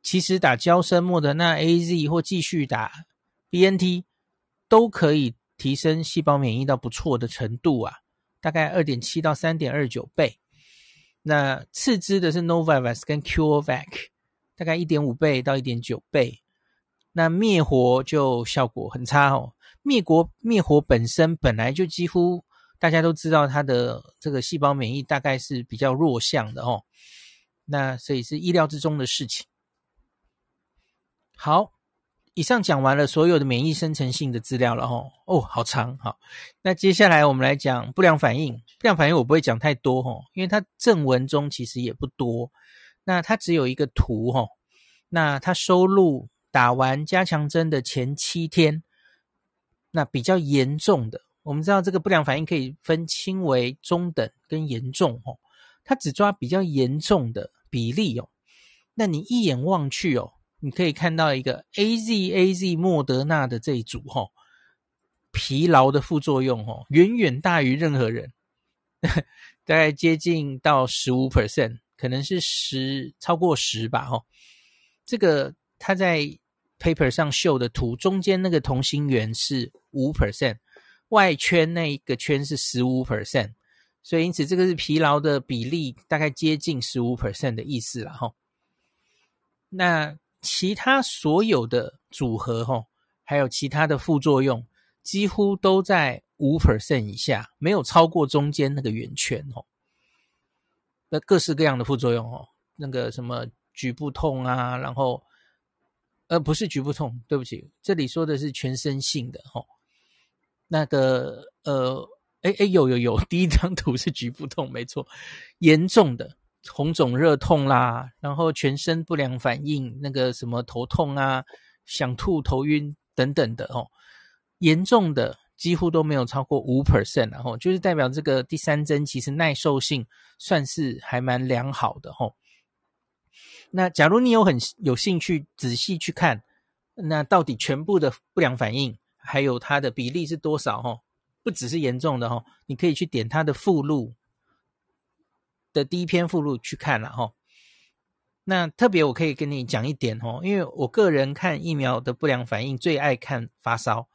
其实打娇生莫德纳 AZ 或继续打 BNT 都可以提升细胞免疫到不错的程度啊，大概二点七到三点二九倍。那次之的是 Novavax 跟 CureVac，大概一点五倍到一点九倍。那灭活就效果很差哦，灭活灭活本身本来就几乎。大家都知道它的这个细胞免疫大概是比较弱项的哦，那所以是意料之中的事情。好，以上讲完了所有的免疫生成性的资料了哦，哦，好长，好，那接下来我们来讲不良反应。不良反应我不会讲太多哦，因为它正文中其实也不多，那它只有一个图哦，那它收录打完加强针的前七天，那比较严重的。我们知道这个不良反应可以分轻微、中等跟严重哦，它只抓比较严重的比例哦。那你一眼望去哦，你可以看到一个 AZAZ 莫德纳的这一组哦，疲劳的副作用哦，远远大于任何人，大概接近到十五 percent，可能是十超过十吧哦。这个它在 paper 上秀的图中间那个同心圆是五 percent。外圈那一个圈是十五 percent，所以因此这个是疲劳的比例大概接近十五 percent 的意思了哈。那其他所有的组合哈，还有其他的副作用，几乎都在五 percent 以下，没有超过中间那个圆圈哦。那各式各样的副作用哦，那个什么局部痛啊，然后呃不是局部痛，对不起，这里说的是全身性的哦。那个呃，哎哎有有有，第一张图是局部痛，没错，严重的红肿热痛啦，然后全身不良反应，那个什么头痛啊、想吐、头晕等等的哦。严重的几乎都没有超过五 percent，然后就是代表这个第三针其实耐受性算是还蛮良好的吼。那假如你有很有兴趣仔细去看，那到底全部的不良反应还有它的比例是多少吼？不只是严重的吼，你可以去点它的附录的第一篇附录去看了哈。那特别我可以跟你讲一点哦，因为我个人看疫苗的不良反应最爱看发烧。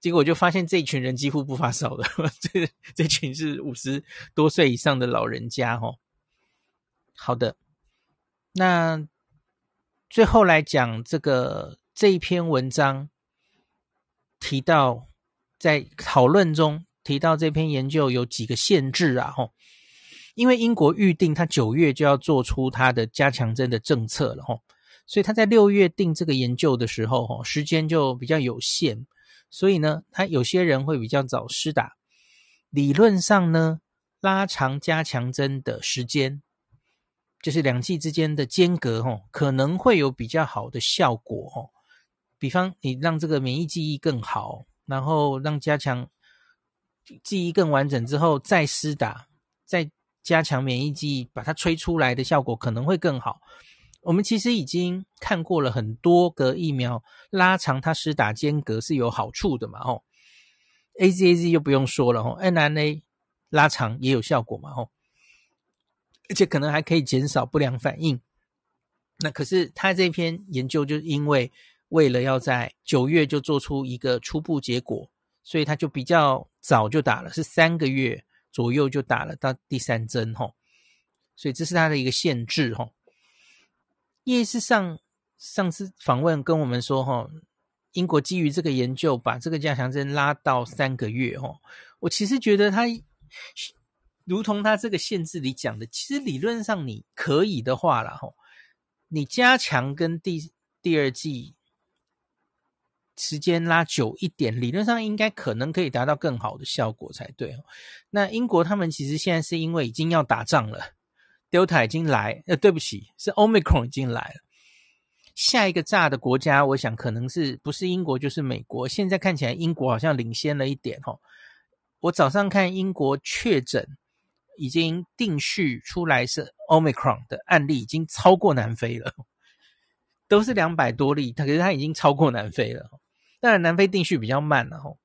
结果我就发现这一群人几乎不发烧的，这这群是五十多岁以上的老人家哦。好的，那最后来讲这个这一篇文章提到，在讨论中提到这篇研究有几个限制啊，吼，因为英国预定他九月就要做出他的加强针的政策了，吼，所以他在六月定这个研究的时候，吼，时间就比较有限。所以呢，他有些人会比较早施打，理论上呢，拉长加强针的时间，就是两剂之间的间隔，哦，可能会有比较好的效果，哦。比方你让这个免疫记忆更好，然后让加强记忆更完整之后再施打，再加强免疫记忆，把它吹出来的效果可能会更好。我们其实已经看过了很多个疫苗，拉长它施打间隔是有好处的嘛，吼，AZAZ 就不用说了，吼，mRNA 拉长也有效果嘛，吼，而且可能还可以减少不良反应。那可是他这篇研究就因为为了要在九月就做出一个初步结果，所以他就比较早就打了，是三个月左右就打了到第三针，吼，所以这是他的一个限制，吼。叶医师上上次访问跟我们说，哈，英国基于这个研究，把这个加强针拉到三个月，哈，我其实觉得他如同他这个限制里讲的，其实理论上你可以的话啦，哈，你加强跟第第二剂时间拉久一点，理论上应该可能可以达到更好的效果才对。那英国他们其实现在是因为已经要打仗了。Delta 已经来，呃，对不起，是 Omicron 已经来了。下一个炸的国家，我想可能是不是英国就是美国。现在看起来英国好像领先了一点哦。我早上看英国确诊已经定序出来是 Omicron 的案例已经超过南非了，都是两百多例，它可是它已经超过南非了。当然南非定序比较慢了哦。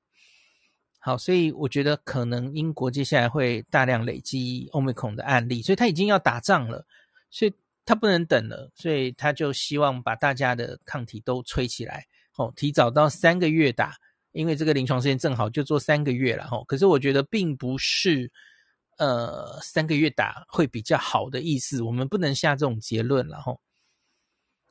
好，所以我觉得可能英国接下来会大量累积 Omicron 的案例，所以他已经要打仗了，所以他不能等了，所以他就希望把大家的抗体都吹起来，哦，提早到三个月打，因为这个临床试验正好就做三个月了，吼。可是我觉得并不是，呃，三个月打会比较好的意思，我们不能下这种结论了，吼。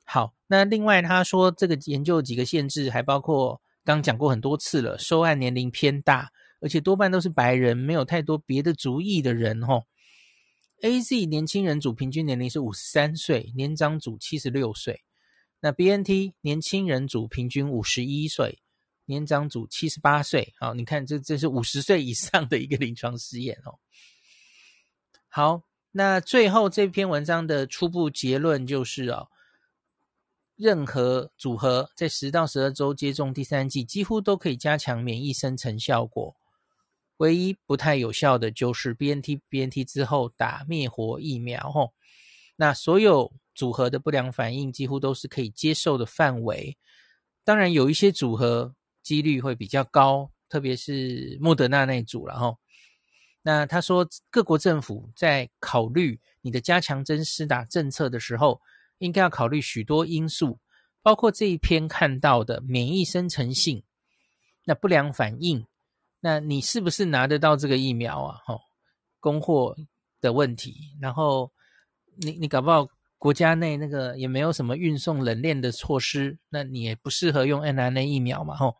好，那另外他说这个研究几个限制，还包括。刚讲过很多次了，受案年龄偏大，而且多半都是白人，没有太多别的族裔的人吼。AZ 年轻人组平均年龄是五十三岁，年长组七十六岁。那 BNT 年轻人组平均五十一岁，年长组七十八岁。好，你看这这是五十岁以上的一个临床试验哦。好，那最后这篇文章的初步结论就是哦。任何组合在十到十二周接种第三剂，几乎都可以加强免疫生成效果。唯一不太有效的就是 BNT BNT 之后打灭活疫苗。吼，那所有组合的不良反应几乎都是可以接受的范围。当然，有一些组合几率会比较高，特别是莫德纳那组了。吼，那他说各国政府在考虑你的加强针施打政策的时候，应该要考虑许多因素，包括这一篇看到的免疫生成性，那不良反应，那你是不是拿得到这个疫苗啊？吼，供货的问题，然后你你搞不好国家内那个也没有什么运送冷链的措施，那你也不适合用 mRNA 疫苗嘛？吼，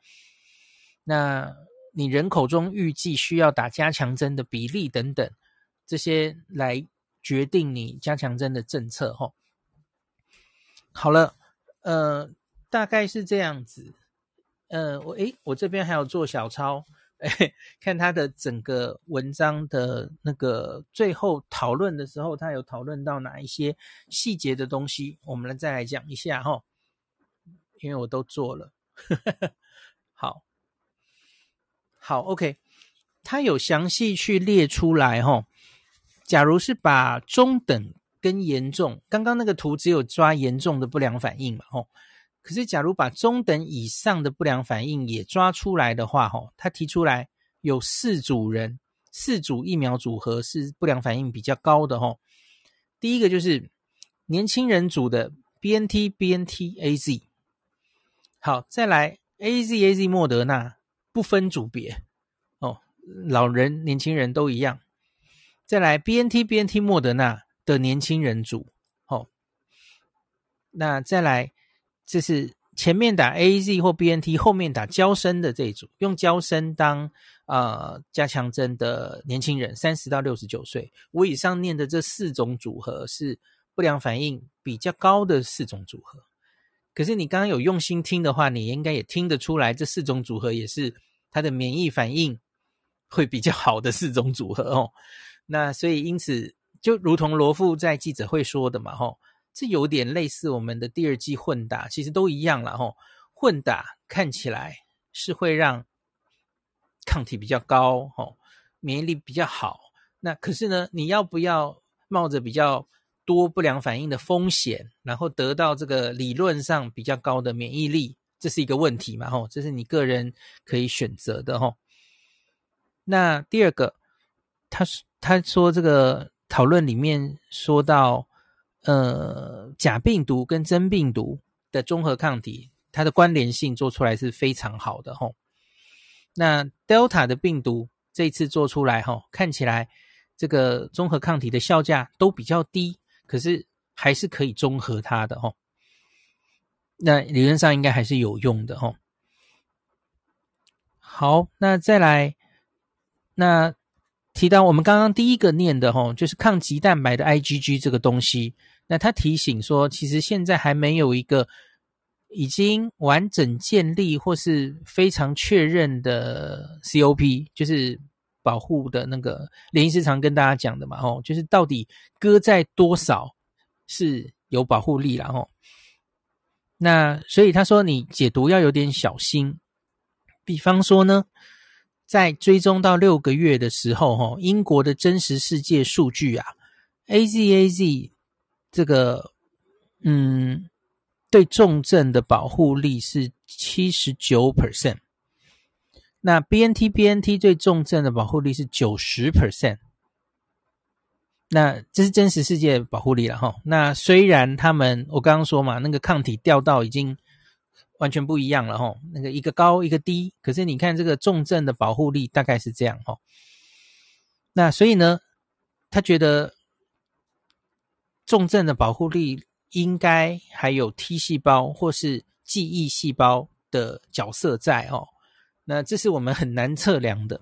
那你人口中预计需要打加强针的比例等等，这些来决定你加强针的政策齁。好了，呃，大概是这样子。呃，我诶，我这边还有做小抄，诶，看他的整个文章的那个最后讨论的时候，他有讨论到哪一些细节的东西，我们来再来讲一下齁。因为我都做了，好，好，OK，他有详细去列出来齁。假如是把中等跟严重，刚刚那个图只有抓严重的不良反应嘛，齁。可是，假如把中等以上的不良反应也抓出来的话，吼，他提出来有四组人，四组疫苗组合是不良反应比较高的，吼。第一个就是年轻人组的 BNT BNT AZ，好，再来 AZ AZ 莫德纳不分组别，哦，老人、年轻人都一样。再来 BNT BNT 莫德纳的年轻人组，哦，那再来。这是前面打 AZ 或 BNT，后面打娇生的这一组，用娇生当呃加强针的年轻人，三十到六十九岁。我以上念的这四种组合是不良反应比较高的四种组合。可是你刚刚有用心听的话，你应该也听得出来，这四种组合也是它的免疫反应会比较好的四种组合哦。那所以因此，就如同罗富在记者会说的嘛，吼。这有点类似我们的第二季混打，其实都一样了吼。混打看起来是会让抗体比较高，吼，免疫力比较好。那可是呢，你要不要冒着比较多不良反应的风险，然后得到这个理论上比较高的免疫力，这是一个问题嘛，吼，这是你个人可以选择的，吼。那第二个，他他说这个讨论里面说到。呃，假病毒跟真病毒的中和抗体，它的关联性做出来是非常好的吼。那 Delta 的病毒这次做出来吼，看起来这个中和抗体的效价都比较低，可是还是可以中和它的吼。那理论上应该还是有用的吼。好，那再来，那提到我们刚刚第一个念的吼，就是抗棘蛋白的 IgG 这个东西。那他提醒说，其实现在还没有一个已经完整建立或是非常确认的 COP，就是保护的那个连医师常跟大家讲的嘛，哦，就是到底割在多少是有保护力，然后，那所以他说你解读要有点小心，比方说呢，在追踪到六个月的时候，哈，英国的真实世界数据啊，AZAZ。这个，嗯，对重症的保护力是七十九 percent，那 BNT BNT 对重症的保护力是九十 percent，那这是真实世界保护力了哈。那虽然他们我刚刚说嘛，那个抗体掉到已经完全不一样了哈，那个一个高一个低，可是你看这个重症的保护力大概是这样哈。那所以呢，他觉得。重症的保护力应该还有 T 细胞或是记忆细胞的角色在哦，那这是我们很难测量的。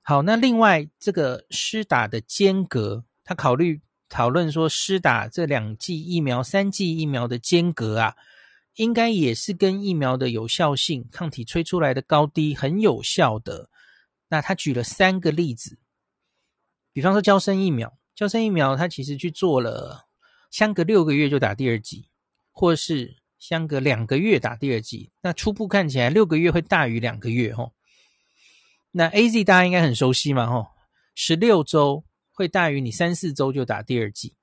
好，那另外这个施打的间隔，他考虑讨论说，施打这两剂疫苗、三剂疫苗的间隔啊，应该也是跟疫苗的有效性、抗体吹出来的高低很有效的。那他举了三个例子，比方说娇生疫苗。娇生疫苗，它其实去做了相隔六个月就打第二剂，或是相隔两个月打第二剂。那初步看起来，六个月会大于两个月，吼。那 AZ 大家应该很熟悉嘛，吼，十六周会大于你三四周就打第二剂。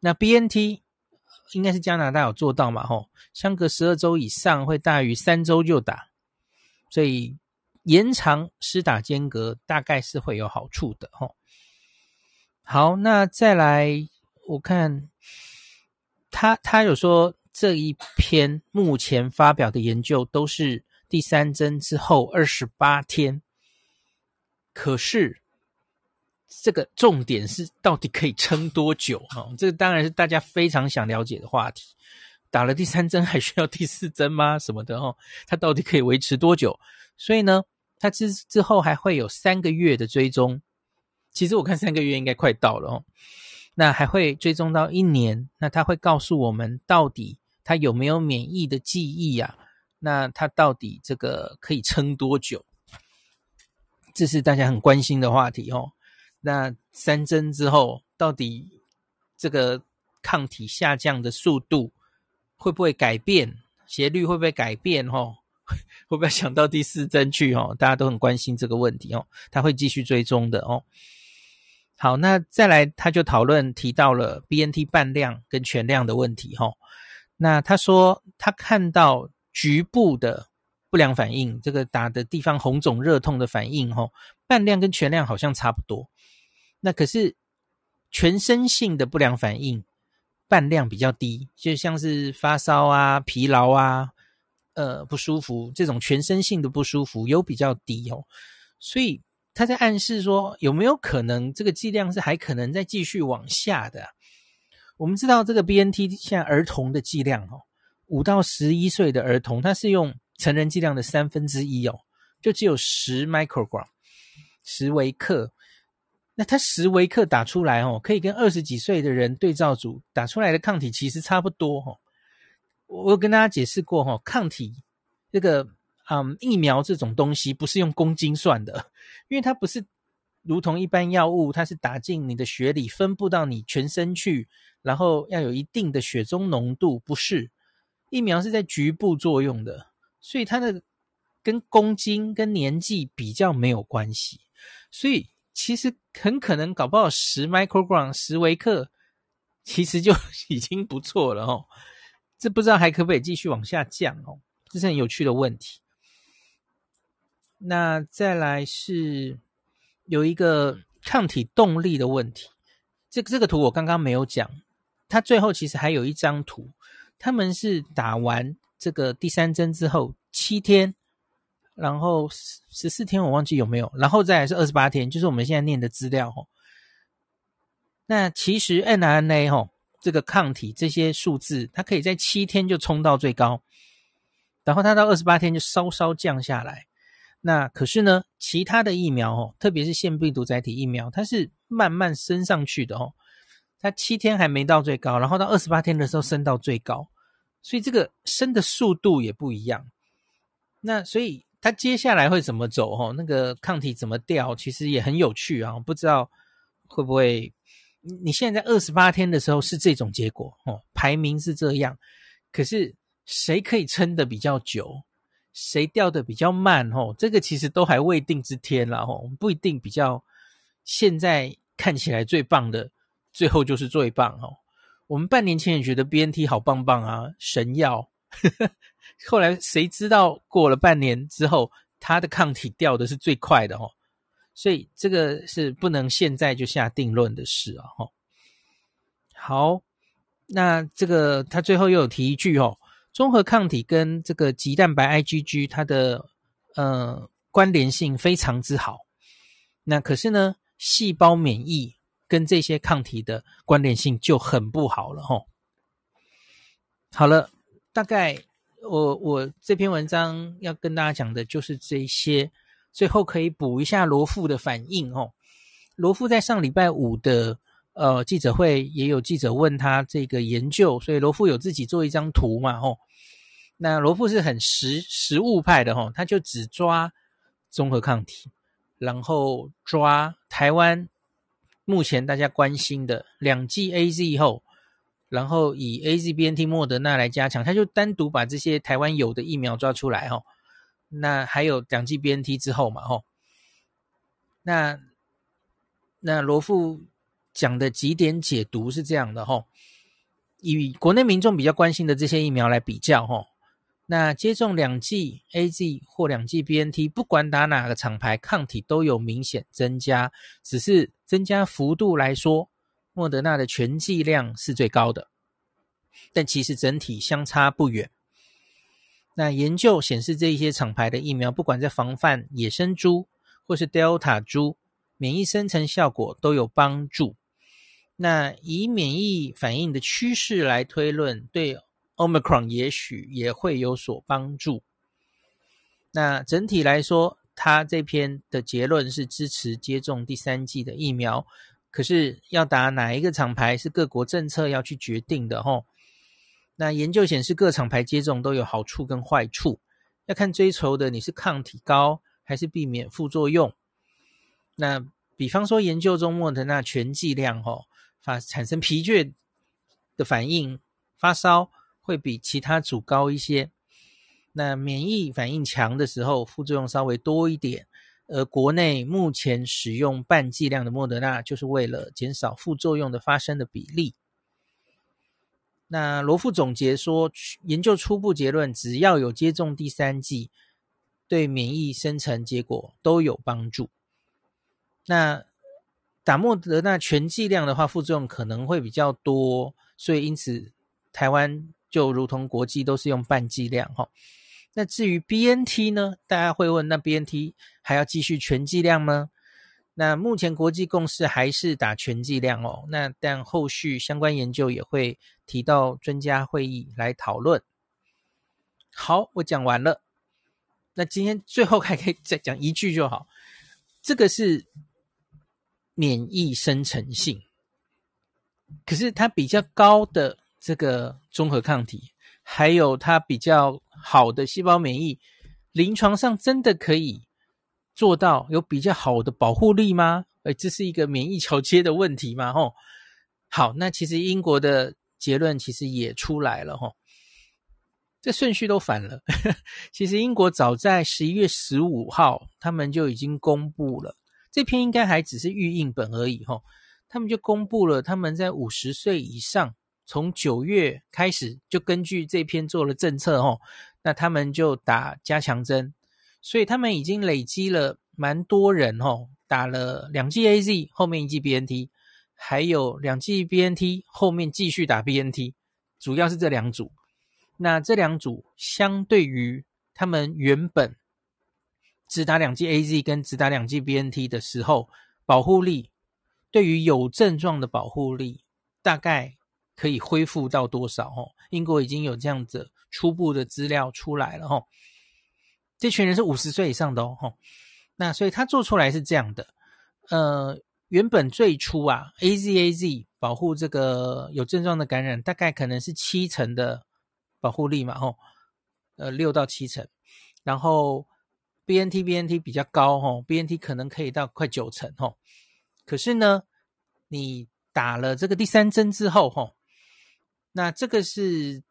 那 BNT 应该是加拿大有做到嘛，吼，相隔十二周以上会大于三周就打，所以延长施打间隔大概是会有好处的，吼。好，那再来，我看他他有说这一篇目前发表的研究都是第三针之后二十八天，可是这个重点是到底可以撑多久啊？这个当然是大家非常想了解的话题。打了第三针还需要第四针吗？什么的哦，它到底可以维持多久？所以呢，它之之后还会有三个月的追踪。其实我看三个月应该快到了哦，那还会追踪到一年。那它会告诉我们到底它有没有免疫的记忆呀？那它到底这个可以撑多久？这是大家很关心的话题哦。那三针之后，到底这个抗体下降的速度会不会改变？斜率会不会改变？哦，会不会想到第四针去？哦，大家都很关心这个问题哦。他会继续追踪的哦。好，那再来，他就讨论提到了 BNT 半量跟全量的问题哦。那他说他看到局部的不良反应，这个打的地方红肿热痛的反应哦，半量跟全量好像差不多。那可是全身性的不良反应，半量比较低，就像是发烧啊、疲劳啊、呃不舒服这种全身性的不舒服有比较低哦，所以他在暗示说有没有可能这个剂量是还可能再继续往下的？我们知道这个 BNT 现在儿童的剂量哦，五到十一岁的儿童，他是用成人剂量的三分之一哦，就只有十 microgram，十微克。那他十微克打出来哦，可以跟二十几岁的人对照组打出来的抗体其实差不多哦。我有跟大家解释过哈，抗体这个嗯疫苗这种东西不是用公斤算的，因为它不是如同一般药物，它是打进你的血里，分布到你全身去，然后要有一定的血中浓度，不是。疫苗是在局部作用的，所以它的跟公斤跟年纪比较没有关系，所以。其实很可能搞不好十 microgram 十微克，其实就已经不错了哦。这不知道还可不可以继续往下降哦？这是很有趣的问题。那再来是有一个抗体动力的问题。这个这个图我刚刚没有讲，它最后其实还有一张图，他们是打完这个第三针之后七天。然后十四天我忘记有没有，然后再来是二十八天，就是我们现在念的资料哦。那其实 n r n a 哦，这个抗体这些数字，它可以在七天就冲到最高，然后它到二十八天就稍稍降下来。那可是呢，其他的疫苗哦，特别是腺病毒载体疫苗，它是慢慢升上去的哦。它七天还没到最高，然后到二十八天的时候升到最高，所以这个升的速度也不一样。那所以。它接下来会怎么走？哦，那个抗体怎么掉？其实也很有趣啊！不知道会不会？你现在在二十八天的时候是这种结果哦，排名是这样。可是谁可以撑得比较久？谁掉得比较慢？哦，这个其实都还未定之天了哦，不一定比较。现在看起来最棒的，最后就是最棒哦。我们半年前也觉得 BNT 好棒棒啊，神药。后来谁知道过了半年之后，它的抗体掉的是最快的哦，所以这个是不能现在就下定论的事啊。哈，好，那这个他最后又有提一句哦，综合抗体跟这个棘蛋白 IgG 它的呃关联性非常之好，那可是呢，细胞免疫跟这些抗体的关联性就很不好了哈。好了。大概我我这篇文章要跟大家讲的就是这些，最后可以补一下罗富的反应哦。罗富在上礼拜五的呃记者会也有记者问他这个研究，所以罗富有自己做一张图嘛吼。那罗富是很实实物派的吼，他就只抓综合抗体，然后抓台湾目前大家关心的两剂 AZ 后。然后以 AZ、BNT、莫德纳来加强，他就单独把这些台湾有的疫苗抓出来哈。那还有两剂 BNT 之后嘛哈。那那罗富讲的几点解读是这样的哈，以国内民众比较关心的这些疫苗来比较哈。那接种两剂 AZ 或两剂 BNT，不管打哪个厂牌，抗体都有明显增加，只是增加幅度来说。莫德纳的全剂量是最高的，但其实整体相差不远。那研究显示，这一些厂牌的疫苗，不管在防范野生猪或是 Delta 猪，免疫生成效果都有帮助。那以免疫反应的趋势来推论，对 Omicron 也许也会有所帮助。那整体来说，他这篇的结论是支持接种第三剂的疫苗，可是要打哪一个厂牌是各国政策要去决定的吼。那研究显示各厂牌接种都有好处跟坏处，要看追求的你是抗体高还是避免副作用。那比方说研究中莫德纳全剂量吼，发产生疲倦的反应、发烧会比其他组高一些。那免疫反应强的时候，副作用稍微多一点。而国内目前使用半剂量的莫德纳，就是为了减少副作用的发生的比例。那罗副总结说，研究初步结论，只要有接种第三剂，对免疫生成结果都有帮助。那打莫德纳全剂量的话，副作用可能会比较多，所以因此台湾就如同国际都是用半剂量哈。那至于 BNT 呢？大家会问，那 BNT 还要继续全剂量吗？那目前国际共识还是打全剂量哦。那但后续相关研究也会提到专家会议来讨论。好，我讲完了。那今天最后还可以再讲一句就好。这个是免疫生成性，可是它比较高的这个中和抗体，还有它比较。好的细胞免疫，临床上真的可以做到有比较好的保护力吗？诶，这是一个免疫桥接的问题吗？吼，好，那其实英国的结论其实也出来了，吼，这顺序都反了。其实英国早在十一月十五号，他们就已经公布了，这篇应该还只是预印本而已，吼，他们就公布了他们在五十岁以上，从九月开始就根据这篇做了政策，吼。那他们就打加强针，所以他们已经累积了蛮多人哦，打了两剂 AZ，后面一剂 BNT，还有两剂 BNT，后面继续打 BNT，主要是这两组。那这两组相对于他们原本只打两剂 AZ 跟只打两剂 BNT 的时候，保护力对于有症状的保护力大概可以恢复到多少？哦，英国已经有这样子。初步的资料出来了吼，这群人是五十岁以上的哦吼，那所以他做出来是这样的，呃，原本最初啊，AZAZ 保护这个有症状的感染，大概可能是七成的保护力嘛吼，呃，六到七成，然后 BNT BNT 比较高吼，BNT 可能可以到快九成吼，可是呢，你打了这个第三针之后吼，那这个是。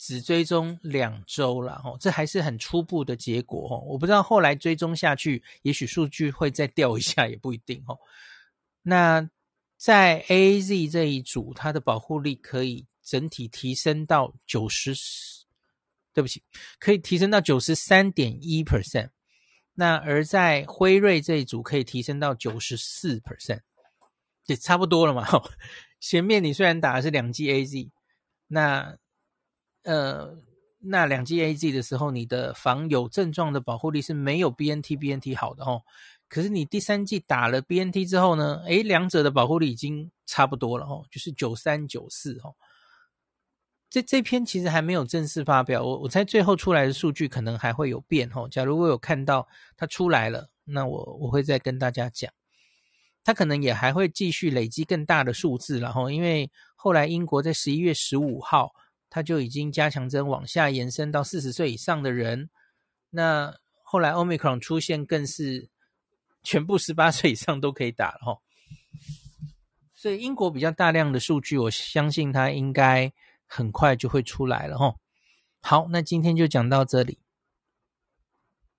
只追踪两周了吼，这还是很初步的结果哦，我不知道后来追踪下去，也许数据会再掉一下，也不一定哦。那在 AZ 这一组，它的保护力可以整体提升到九十，对不起，可以提升到九十三点一 percent。那而在辉瑞这一组，可以提升到九十四 percent，也差不多了嘛。前面你虽然打的是两剂 AZ，那呃，那两剂 AZ 的时候，你的防有症状的保护力是没有 BNT BNT 好的哦。可是你第三剂打了 BNT 之后呢，诶，两者的保护力已经差不多了哦，就是九三九四哦。这这篇其实还没有正式发表，我我猜最后出来的数据可能还会有变哦。假如我有看到它出来了，那我我会再跟大家讲，它可能也还会继续累积更大的数字，然后因为后来英国在十一月十五号。他就已经加强针往下延伸到四十岁以上的人，那后来 Omicron 出现，更是全部十八岁以上都可以打了哈。所以英国比较大量的数据，我相信它应该很快就会出来了哈。好，那今天就讲到这里。